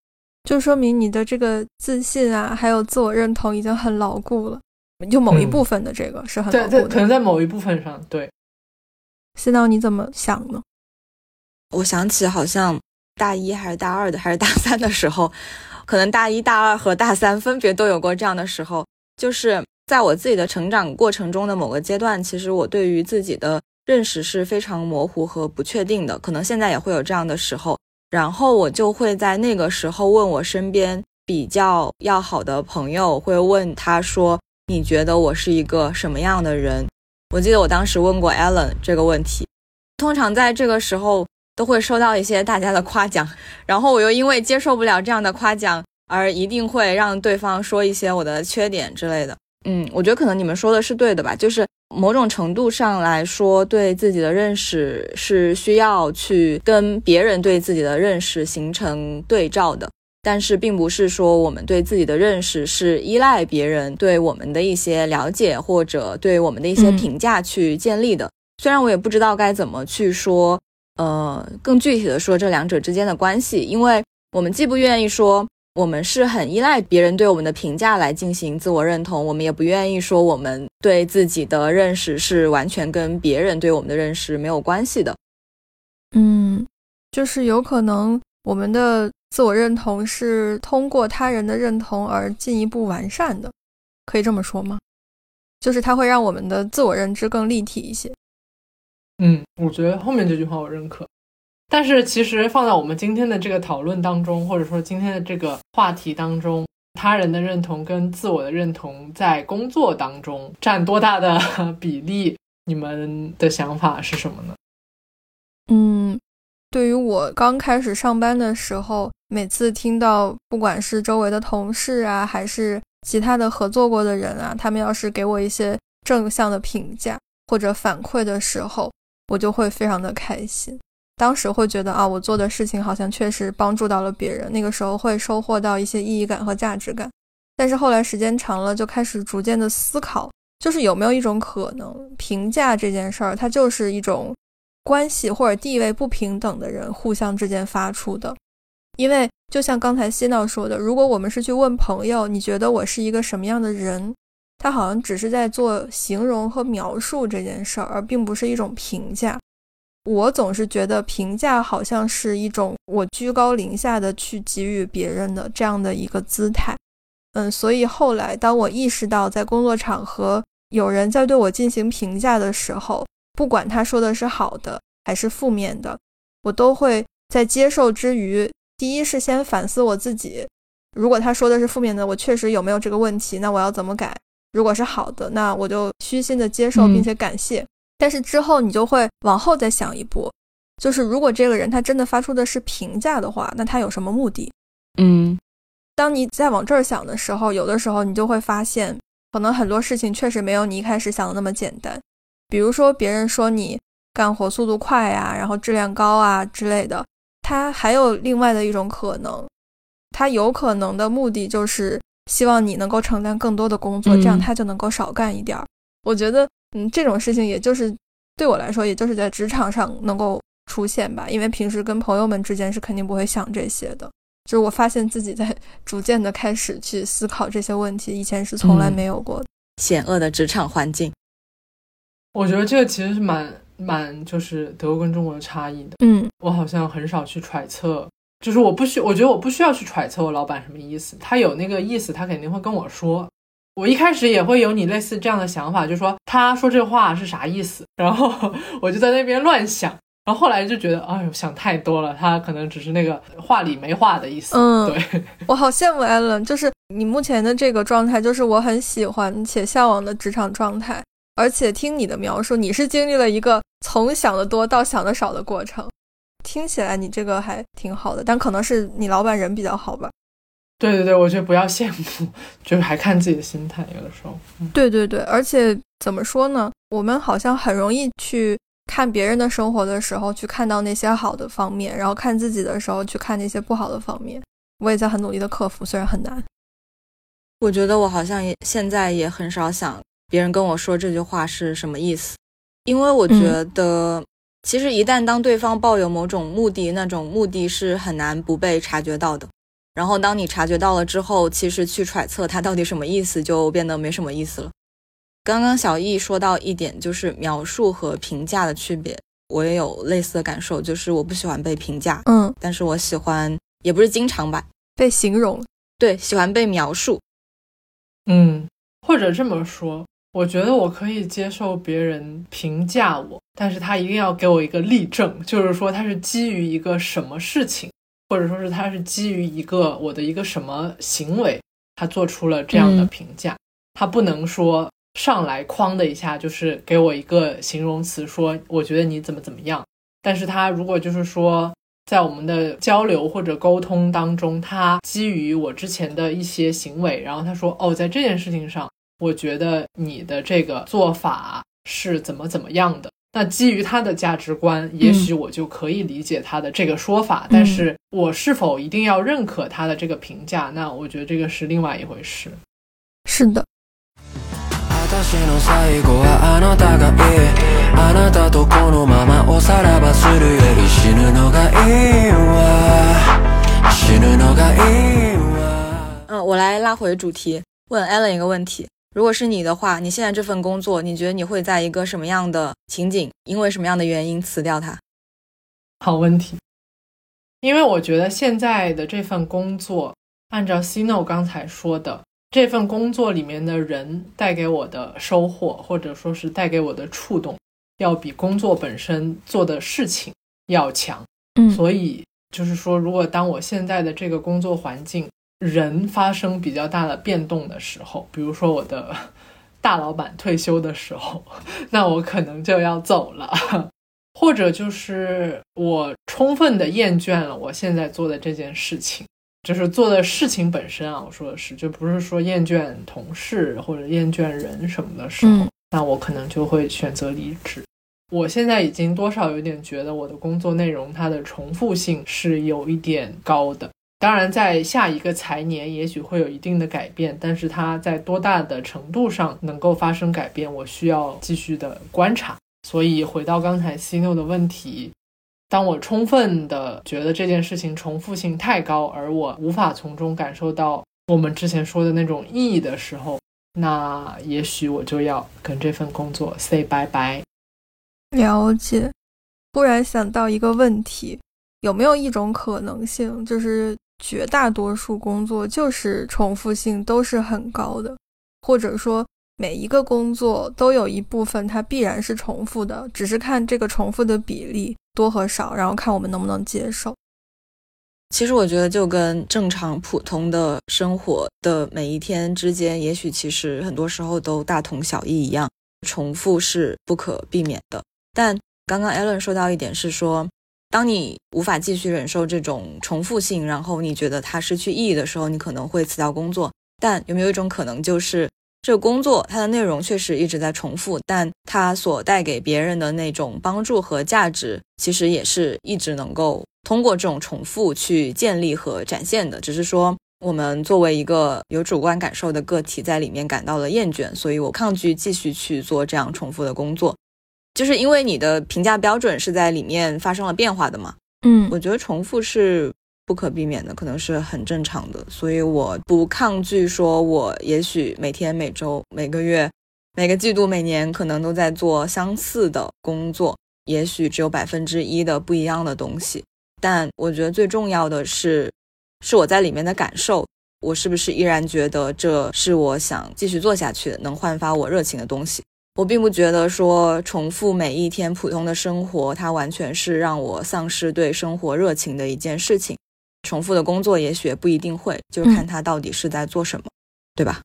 就说明你的这个自信啊，还有自我认同已经很牢固了。就某一嗯部分的这个是很牢在在固的。可能在某一部分上，对，西道你怎么想呢？我想起好像大一还是大二的还是大三的时候，可能大一大二和大三分别都有过这样的时候，就是在我自己的成长过程中的某个阶段，其实我对于自己的认识是非常模糊和不确定的，可能现在也会有这样的时候，然后我就会在那个时候问我身边比较要好的朋友，会问他说：“你觉得我是一个什么样的人？”我记得我当时问过 Allen 这个问题，通常在这个时候都会收到一些大家的夸奖，然后我又因为接受不了这样的夸奖，而一定会让对方说一些我的缺点之类的。嗯，我觉得可能你们说的是对的吧，就是某种程度上来说，对自己的认识是需要去跟别人对自己的认识形成对照的。但是并不是说我们对自己的认识是依赖别人对我们的一些了解或者对我们的一些嗯评价去建立的。虽然我也不知道该怎么去说，呃，更具体的说这两者之间的关系，因为我们既不愿意说我们是很依赖别人对我们的评价来进行自我认同，我们也不愿意说我们对自己的认识是完全跟别人对我们的认识没有关系的。嗯，就是有可能我们的自我认同是通过他人的认同而进一步完善的，可以这么说吗？就是它会让我们的自我认知更立体一些。嗯，我觉得后面这句话我认可。但是其实放在我们今天的这个讨论当中，或者说今天的这个话题当中，他人的认同跟自我的认同在工作当中占多大的 [LAUGHS] 比例？你们的想法是什么呢？嗯，对于我刚开始上班的时候，每次听到不管是周围的同事啊，还是其他的合作过的人啊，他们要是给我一些正向的评价或者反馈的时候，我就会非常的开心。当时会觉得啊，我做的事情好像确实帮助到了别人，那个时候会收获到一些意义感和价值感。但是后来时间长了，就开始逐渐的思考，就是有没有一种可能，评价这件事儿，它就是一种关系或者地位不平等的人互相之间发出的。因为就像刚才希闹说的，如果我们是去问朋友，你觉得我是一个什么样的人，他好像只是在做形容和描述这件事儿，而并不是一种评价。我总是觉得评价好像是一种我居高临下的去给予别人的这样的一个姿态。嗯，所以后来当我意识到在工作场合有人在对我进行评价的时候，不管他说的是好的还是负面的，我都会在接受之余，第一是先反思我自己。如果他说的是负面的，我确实有没有这个问题？那我要怎么改？如果是好的，那我就虚心的接受嗯并且感谢。但是之后你就会往后再想一步，就是如果这个人他真的发出的是评价的话，那他有什么目的？嗯当你再往这儿想的时候，有的时候你就会发现，可能很多事情确实没有你一开始想的那么简单。比如说，别人说你干活速度快呀，然后质量高啊之类的，他还有另外的一种可能，他有可能的目的就是希望你能够承担更多的工作，嗯这样他就能够少干一点儿。我觉得，嗯，这种事情也就是对我来说，也就是在职场上能够出现吧，因为平时跟朋友们之间是肯定不会想这些的。就是我发现自己在逐渐的开始去思考这些问题，以前是从来嗯没有过的。险恶的职场环境。我觉得这个其实是蛮蛮就是德国跟中国的差异的。嗯我好像很少去揣测，就是我不需，我觉得我不需要去揣测我老板什么意思，他有那个意思，他肯定会跟我说。我一开始也会有你类似这样的想法，就说他说这话是啥意思，[LAUGHS] 然后我就在那边乱想，然后后来就觉得，哎呦，想太多了，他可能只是那个话里没话的意思。嗯对，[LAUGHS] 我好羡慕艾伦，就是你目前的这个状态，就是我很喜欢且向往的职场状态。而且听你的描述，你是经历了一个从想的多到想的少的过程，听起来你这个还挺好的，但可能是你老板人比较好吧。对对对，我觉得不要羡慕，[LAUGHS] 就是还看自己的心态，有的时候。嗯对对对，而且怎么说呢？我们好像很容易去看别人的生活的时候，去看到那些好的方面，然后看自己的时候去看那些不好的方面。我也在很努力的克服，虽然很难。我觉得我好像也现在也很少想别人跟我说这句话是什么意思，因为我觉得其实一旦当对方抱有某种目的，那种目的是很难不被察觉到的。然后当你察觉到了之后，其实去揣测他到底什么意思，就变得没什么意思了。刚刚小易说到一点，就是描述和评价的区别，我也有类似的感受，就是我不喜欢被评价，嗯，但是我喜欢，也不是经常吧，被形容。对，喜欢被描述。嗯，或者这么说，我觉得我可以接受别人评价我，但是他一定要给我一个例证，就是说他是基于一个什么事情，或者说是他是基于一个我的一个什么行为，他做出了这样的嗯评价，他不能说上来哐的一下就是给我一个形容词说我觉得你怎么怎么样，但是他如果就是说。在我们的交流或者沟通当中，他基于我之前的一些行为，然后他说：“哦，在这件事情上，我觉得你的这个做法是怎么怎么样的。”那基于他的价值观，也许我就可以理解他的这个说法，但是我是否一定要认可他的这个评价，那我觉得这个是另外一回事。是的，私の最後はあなたがいいあなたとこのままおさらばするより死ぬのがいいわ死ぬのがいいわ嗯，我来拉回主题，问 Allen 一个问题： 如果是你的话，你现在这份工作，你觉得你会在一个什么样的情景，因为什么样的原因辞掉它？好问题，因为我觉得现在的这份工作，按照 Cino 刚才说的，这份工作里面的人带给我的收获，或者说是带给我的触动，要比工作本身做的事情要强。嗯所以就是说，如果当我现在的这个工作环境人发生比较大的变动的时候，比如说我的 [LAUGHS] 大老板退休的时候，[LAUGHS] 那我可能就要走了。[LAUGHS] 或者就是我充分的厌倦了我现在做的这件事情，就是做的事情本身啊，我说的是，就不是说厌倦同事或者厌倦人什么的时候，嗯那我可能就会选择离职。我现在已经多少有点觉得我的工作内容它的重复性是有一点高的。当然，在下一个财年也许会有一定的改变，但是它在多大的程度上能够发生改变，我需要继续的观察。所以回到刚才 Cino 的问题，当我充分的觉得这件事情重复性太高，而我无法从中感受到我们之前说的那种意义的时候，那也许我就要跟这份工作 say 拜拜。了解。忽然想到一个问题，有没有一种可能性，就是绝大多数工作就是重复性都是很高的，或者说每一个工作都有一部分它必然是重复的，只是看这个重复的比例多和少，然后看我们能不能接受。其实我觉得，就跟正常普通的生活的每一天之间，也许其实很多时候都大同小异一样，重复是不可避免的。但刚刚 Alan 说到一点是说，当你无法继续忍受这种重复性，然后你觉得它失去意义的时候，你可能会辞掉工作。但有没有一种可能，就是这个工作它的内容确实一直在重复，但它所带给别人的那种帮助和价值，其实也是一直能够通过这种重复去建立和展现的。只是说，我们作为一个有主观感受的个体，在里面感到了厌倦，所以我抗拒继续去做这样重复的工作。就是因为你的评价标准是在里面发生了变化的嘛？嗯，我觉得重复是不可避免的，可能是很正常的，所以我不抗拒说，我也许每天、每周、每个月、每个季度、每年可能都在做相似的工作，也许只有百分之一的不一样的东西，但我觉得最重要的是，是我在里面的感受，我是不是依然觉得这是我想继续做下去的，能焕发我热情的东西。我并不觉得说重复每一天普通的生活，它完全是让我丧失对生活热情的一件事情。重复的工作也许不一定会，就是看他到底是在做什么，对吧？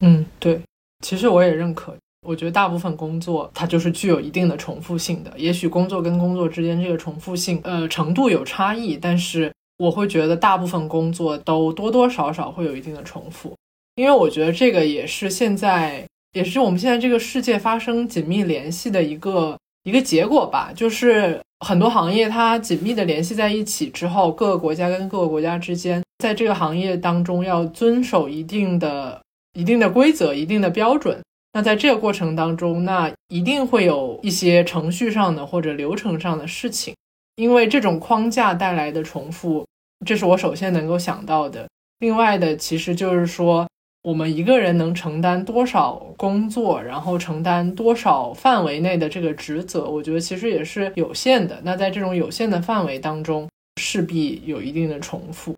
嗯，对。其实我也认可，我觉得大部分工作它就是具有一定的重复性的。也许工作跟工作之间这个重复性，呃，程度有差异，但是我会觉得大部分工作都多多少少会有一定的重复，因为我觉得这个也是现在。也是我们现在这个世界发生紧密联系的一个一个结果吧，就是很多行业它紧密的联系在一起之后，各个国家跟各个国家之间，在这个行业当中要遵守一定的一定的规则、一定的标准。那在这个过程当中，那一定会有一些程序上的或者流程上的事情，因为这种框架带来的重复，这是我首先能够想到的。另外的，其实就是说。我们一个人能承担多少工作，然后承担多少范围内的这个职责，我觉得其实也是有限的。那在这种有限的范围当中，势必有一定的重复。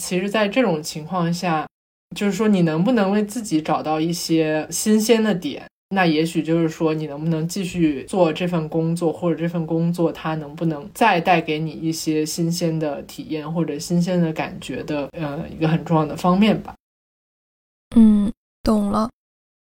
其实，在这种情况下，就是说你能不能为自己找到一些新鲜的点？那也许就是说你能不能继续做这份工作，或者这份工作它能不能再带给你一些新鲜的体验或者新鲜的感觉的，呃，一个很重要的方面吧。嗯，懂了。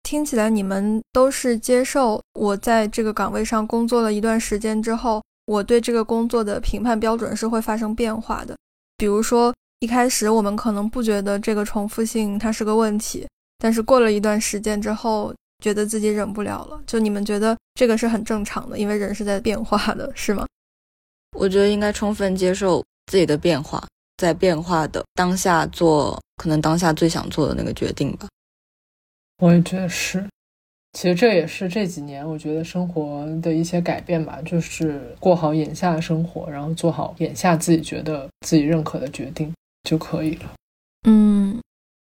听起来你们都是接受我在这个岗位上工作了一段时间之后，我对这个工作的评判标准是会发生变化的。比如说，一开始我们可能不觉得这个重复性它是个问题，但是过了一段时间之后，觉得自己忍不了了。就你们觉得这个是很正常的，因为人是在变化的，是吗？我觉得应该充分接受自己的变化。在变化的当下做可能当下最想做的那个决定吧。我也觉得是，其实这也是这几年我觉得生活的一些改变吧，就是过好眼下的生活，然后做好眼下自己觉得自己认可的决定就可以了。嗯，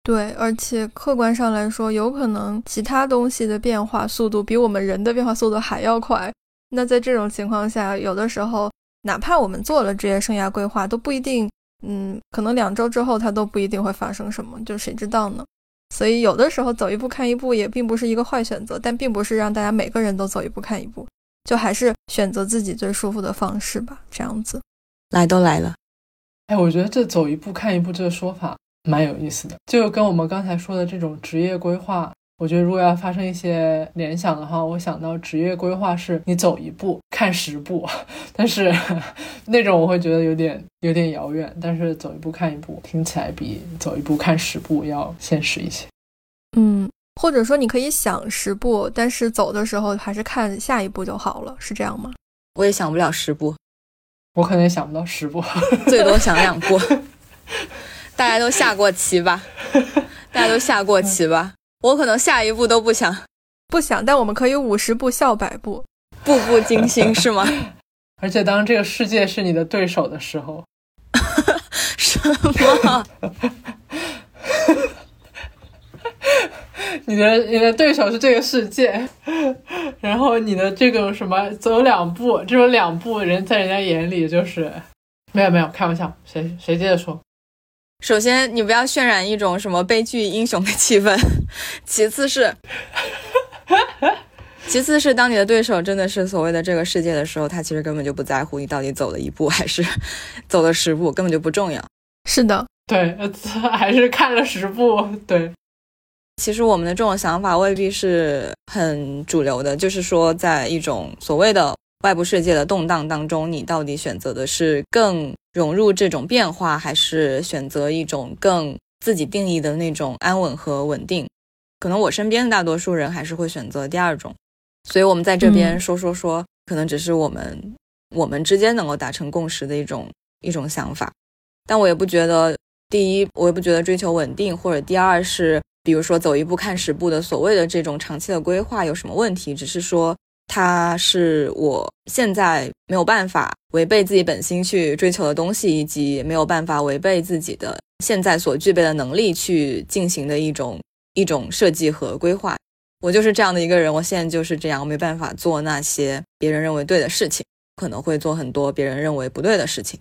对，而且客观上来说，有可能其他东西的变化速度比我们人的变化速度还要快。那在这种情况下，有的时候哪怕我们做了职业生涯规划，都不一定。嗯，可能两周之后它都不一定会发生什么，就谁知道呢？所以有的时候走一步看一步也并不是一个坏选择，但并不是让大家每个人都走一步看一步，就还是选择自己最舒服的方式吧。这样子，来都来了，哎，我觉得这走一步看一步这个说法蛮有意思的，就跟我们刚才说的这种职业规划。我觉得如果要发生一些联想的话，我想到职业规划是你走一步看十步，[LAUGHS] 但是那种我会觉得有点有点遥远。但是走一步看一步听起来比走一步看十步要现实一些。嗯，或者说你可以想十步，但是走的时候还是看下一步就好了，是这样吗？我也想不了十步，我可能也想不到十步，[LAUGHS] 最多想两步。[LAUGHS] 大家都下过棋吧？大家都下过棋吧？我可能下一步都不想，不想，但我们可以五十步笑百步，步步惊心，是吗？[LAUGHS] 而且当这个世界是你的对手的时候，[LAUGHS] 什么？[LAUGHS] 你的你的对手是这个世界，然后你的这个什么走两步，这种两步人在人家眼里就是没有没有开玩笑，谁谁接着说？首先，你不要渲染一种什么悲剧英雄的气氛。[LAUGHS] 其次是，[LAUGHS] 其次是，当你的对手真的是所谓的这个世界的时候，他其实根本就不在乎你到底走了一步还是走了十步，根本就不重要。是的，对，还是看了十步。[LAUGHS] 对，其实我们的这种想法未必是很主流的，就是说，在一种所谓的外部世界的动荡当中，你到底选择的是更融入这种变化，还是选择一种更自己定义的那种安稳和稳定？可能我身边的大多数人还是会选择第二种。所以，我们在这边说说说，可能只是我们我们之间能够达成共识的一种一种想法。但我也不觉得，第一，我也不觉得追求稳定，或者第二是，比如说走一步看十步的所谓的这种长期的规划有什么问题？只是说。它是我现在没有办法违背自己本心去追求的东西，以及没有办法违背自己的现在所具备的能力去进行的一种一种设计和规划。我就是这样的一个人，我现在就是这样，我没办法做那些别人认为对的事情，可能会做很多别人认为不对的事情。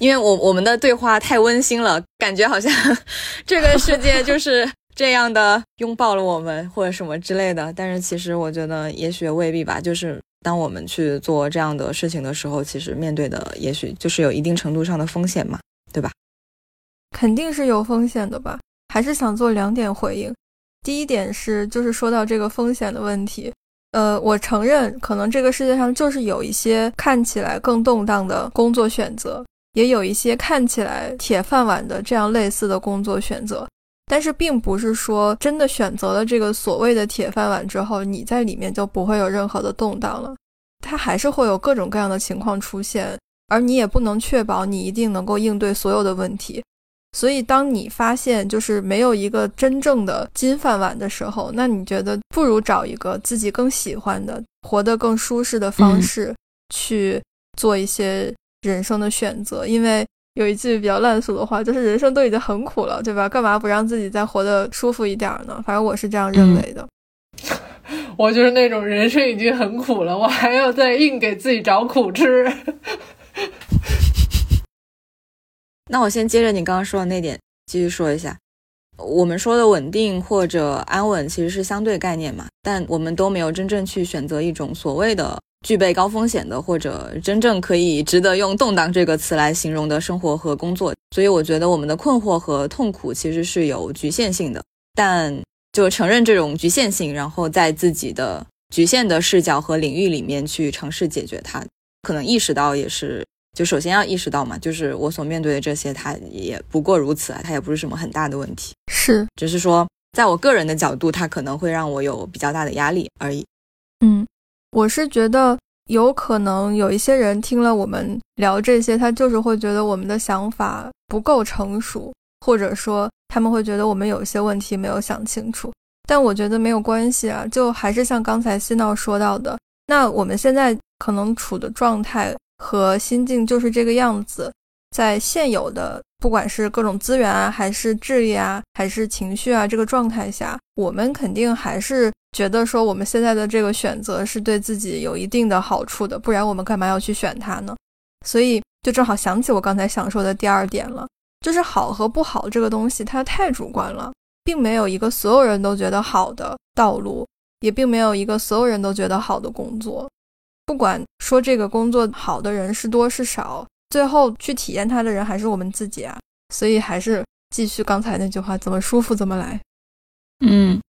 因为我我们的对话太温馨了，感觉好像 [LAUGHS] 这个世界就是。这样的拥抱了我们或者什么之类的，但是其实我觉得也许未必吧。就是当我们去做这样的事情的时候，其实面对的也许就是有一定程度上的风险嘛，对吧？肯定是有风险的吧。还是想做两点回应。第一点是，就是说到这个风险的问题，呃，我承认可能这个世界上就是有一些看起来更动荡的工作选择，也有一些看起来铁饭碗的这样类似的工作选择。但是并不是说真的选择了这个所谓的铁饭碗之后，你在里面就不会有任何的动荡了。它还是会有各种各样的情况出现，而你也不能确保你一定能够应对所有的问题。所以，当你发现就是没有一个真正的金饭碗的时候，那你觉得不如找一个自己更喜欢的、活得更舒适的方式去做一些人生的选择，因为。有一句比较烂俗的话，就是人生都已经很苦了，对吧？干嘛不让自己再活得舒服一点呢？反正我是这样认为的。[LAUGHS] 我就是那种人生已经很苦了，我还要再硬给自己找苦吃。[LAUGHS] 那我先接着你刚刚说的那点继续说一下。我们说的稳定或者安稳其实是相对概念嘛，但我们都没有真正去选择一种所谓的。具备高风险的，或者真正可以值得用“动荡”这个词来形容的生活和工作，所以我觉得我们的困惑和痛苦其实是有局限性的。但就承认这种局限性，然后在自己的局限的视角和领域里面去尝试解决它，可能意识到也是，就首先要意识到嘛，就是我所面对的这些，它也不过如此啊，它也不是什么很大的问题，是，只是说在我个人的角度，它可能会让我有比较大的压力而已。嗯。我是觉得有可能有一些人听了我们聊这些，他就是会觉得我们的想法不够成熟，或者说他们会觉得我们有一些问题没有想清楚。但我觉得没有关系啊，就还是像刚才西闹说到的，那我们现在可能处的状态和心境就是这个样子，在现有的。不管是各种资源啊，还是智力啊，还是情绪啊，这个状态下，我们肯定还是觉得说我们现在的这个选择是对自己有一定的好处的，不然我们干嘛要去选它呢？所以就正好想起我刚才想说的第二点了，就是好和不好这个东西它太主观了，并没有一个所有人都觉得好的道路，也并没有一个所有人都觉得好的工作。不管说这个工作好的人是多是少。最后去体验它的人还是我们自己啊，所以还是继续刚才那句话，怎么舒服怎么来。嗯，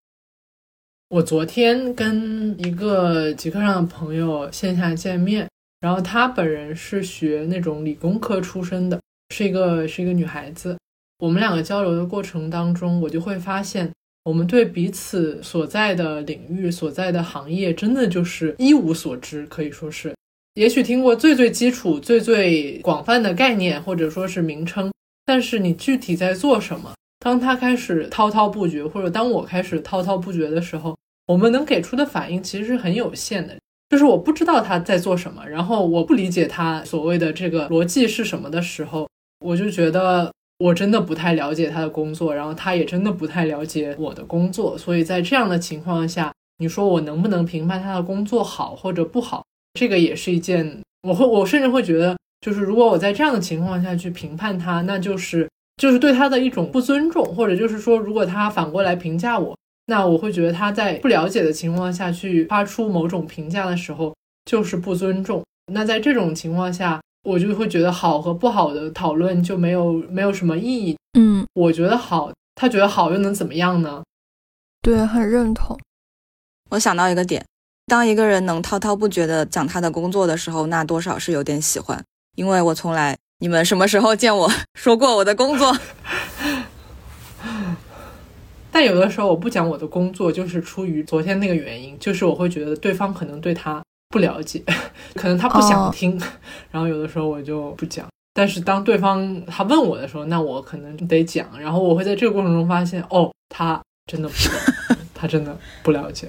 我昨天跟一个极客上的朋友线下见面，然后她本人是学那种理工科出身的，是一个是一个女孩子。我们两个交流的过程当中，我就会发现，我们对彼此所在的领域、所在的行业，真的就是一无所知，可以说是。也许听过最最基础、最最广泛的概念或者说是名称，但是你具体在做什么？当他开始滔滔不绝，或者当我开始滔滔不绝的时候，我们能给出的反应其实是很有限的。就是我不知道他在做什么，然后我不理解他所谓的这个逻辑是什么的时候，我就觉得我真的不太了解他的工作，然后他也真的不太了解我的工作。所以在这样的情况下，你说我能不能评判他的工作好或者不好？这个也是一件，我会，我甚至会觉得，就是如果我在这样的情况下去评判他，那就是就是对他的一种不尊重，或者就是说，如果他反过来评价我，那我会觉得他在不了解的情况下去发出某种评价的时候，就是不尊重。那在这种情况下，我就会觉得好和不好的讨论就没有没有什么意义。嗯，我觉得好，他觉得好又能怎么样呢？对，很认同。我想到一个点。当一个人能滔滔不绝的讲他的工作的时候，那多少是有点喜欢。因为我从来，你们什么时候见我 [LAUGHS] 说过我的工作？[LAUGHS] 但有的时候我不讲我的工作，就是出于昨天那个原因，就是我会觉得对方可能对他不了解，[LAUGHS] 可能他不想听，然后有的时候我就不讲。但是当对方他问我的时候，那我可能得讲，然后我会在这个过程中发现，哦，他真的不，他真的不了解。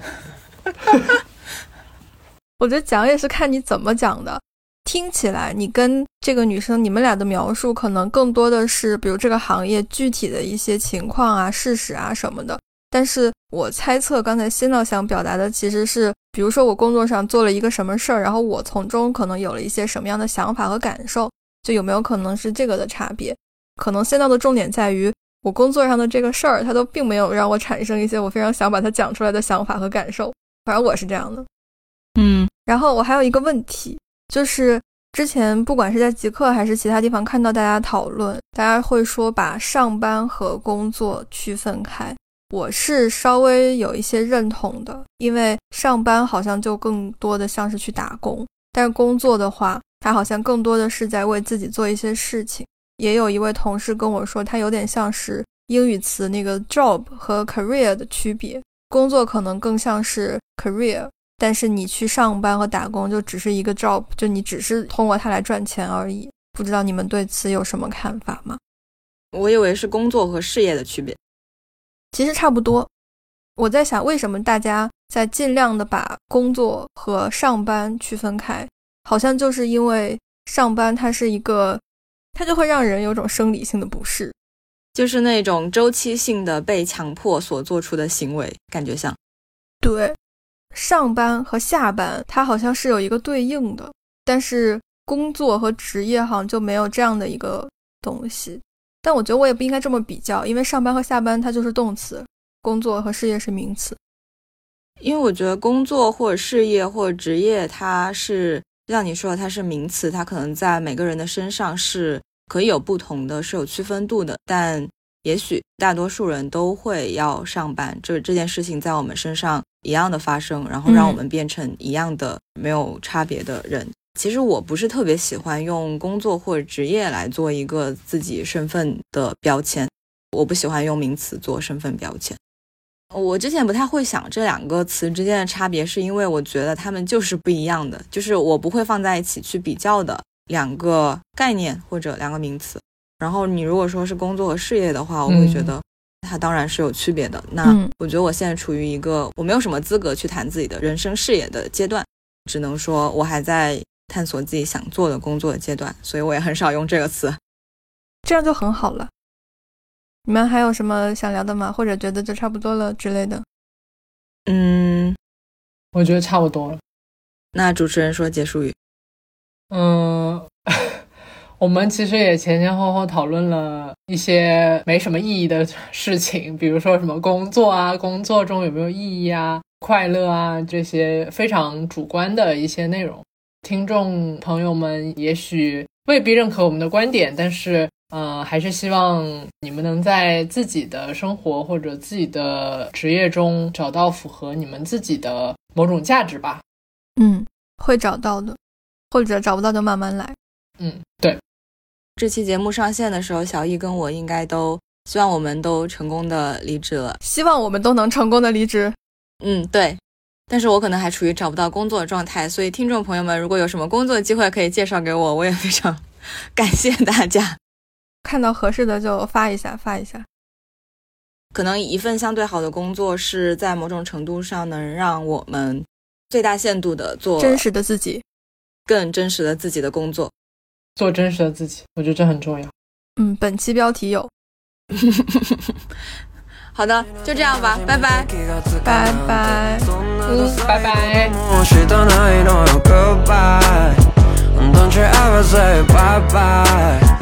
我觉得讲也是看你怎么讲的。听起来，你跟这个女生，你们俩的描述可能更多的是，比如这个行业具体的一些情况啊、事实啊什么的。但是我猜测，刚才新老想表达的其实是，比如说我工作上做了一个什么事儿，然后我从中可能有了一些什么样的想法和感受，就有没有可能是这个的差别？可能现在的重点在于，我工作上的这个事儿，它都并没有让我产生一些我非常想把它讲出来的想法和感受。反正我是这样的。嗯，然后我还有一个问题。就是之前不管是在极客还是其他地方看到大家讨论，大家会说把上班和工作区分开。我是稍微有一些认同的，因为上班好像就更多的像是去打工，但是工作的话，它好像更多的是在为自己做一些事情。也有一位同事跟我说，他有点像是英语词那个 job 和 career 的区别，工作可能更像是 career。但是你去上班和打工就只是一个 job，就你只是通过它来赚钱而已。不知道你们对此有什么看法吗？我以为是工作和事业的区别，其实差不多。我在想，为什么大家在尽量的把工作和上班区分开？好像就是因为上班它是一个，它就会让人有种生理性的不适，就是那种周期性的被强迫所做出的行为，感觉像。对。上班和下班，它好像是有一个对应的，但是工作和职业好像就没有这样的一个东西。但我觉得我也不应该这么比较，因为上班和下班它就是动词，工作和事业是名词。因为我觉得工作或者事业或者职业，它是像你说的，它是名词，它可能在每个人的身上是可以有不同的，是有区分度的，但。也许大多数人都会要上班，这这件事情在我们身上一样的发生，然后让我们变成一样的没有差别的人。其实我不是特别喜欢用工作或者职业来做一个自己身份的标签，我不喜欢用名词做身份标签。我之前不太会想这两个词之间的差别，是因为我觉得他们就是不一样的，就是我不会放在一起去比较的两个概念或者两个名词。然后你如果说是工作和事业的话，我会觉得它当然是有区别的。那我觉得我现在处于一个我没有什么资格去谈自己的人生事业的阶段，只能说我还在探索自己想做的工作的阶段，所以我也很少用这个词。[LAUGHS] 这样就很好了。你们还有什么想聊的吗？或者觉得就差不多了之类的？嗯，我觉得差不多了。那主持人说结束语。嗯。我们其实也前前后后讨论了一些没什么意义的事情，比如说什么工作啊，工作中有没有意义啊，快乐啊，这些非常主观的一些内容。听众朋友们也许未必认可我们的观点，但是呃，还是希望你们能在自己的生活或者自己的职业中找到符合你们自己的某种价值吧。嗯，会找到的，或者找不到就慢慢来。嗯，对。这期节目上线的时候，小易跟我应该都希望我们都成功的离职了。希望我们都能成功的离职。嗯，对。但是我可能还处于找不到工作的状态，所以听众朋友们，如果有什么工作机会可以介绍给我，我也非常 [LAUGHS] 感谢大家。看到合适的就发一下，发一下。可能一份相对好的工作是在某种程度上能让我们最大限度的做真实的自己，更真实的自己的工作。做真实的自己我觉得这很重要。嗯本期标题有。[LAUGHS] 好的就这样吧拜拜。拜拜。嗯拜拜。don't you ever say bye bye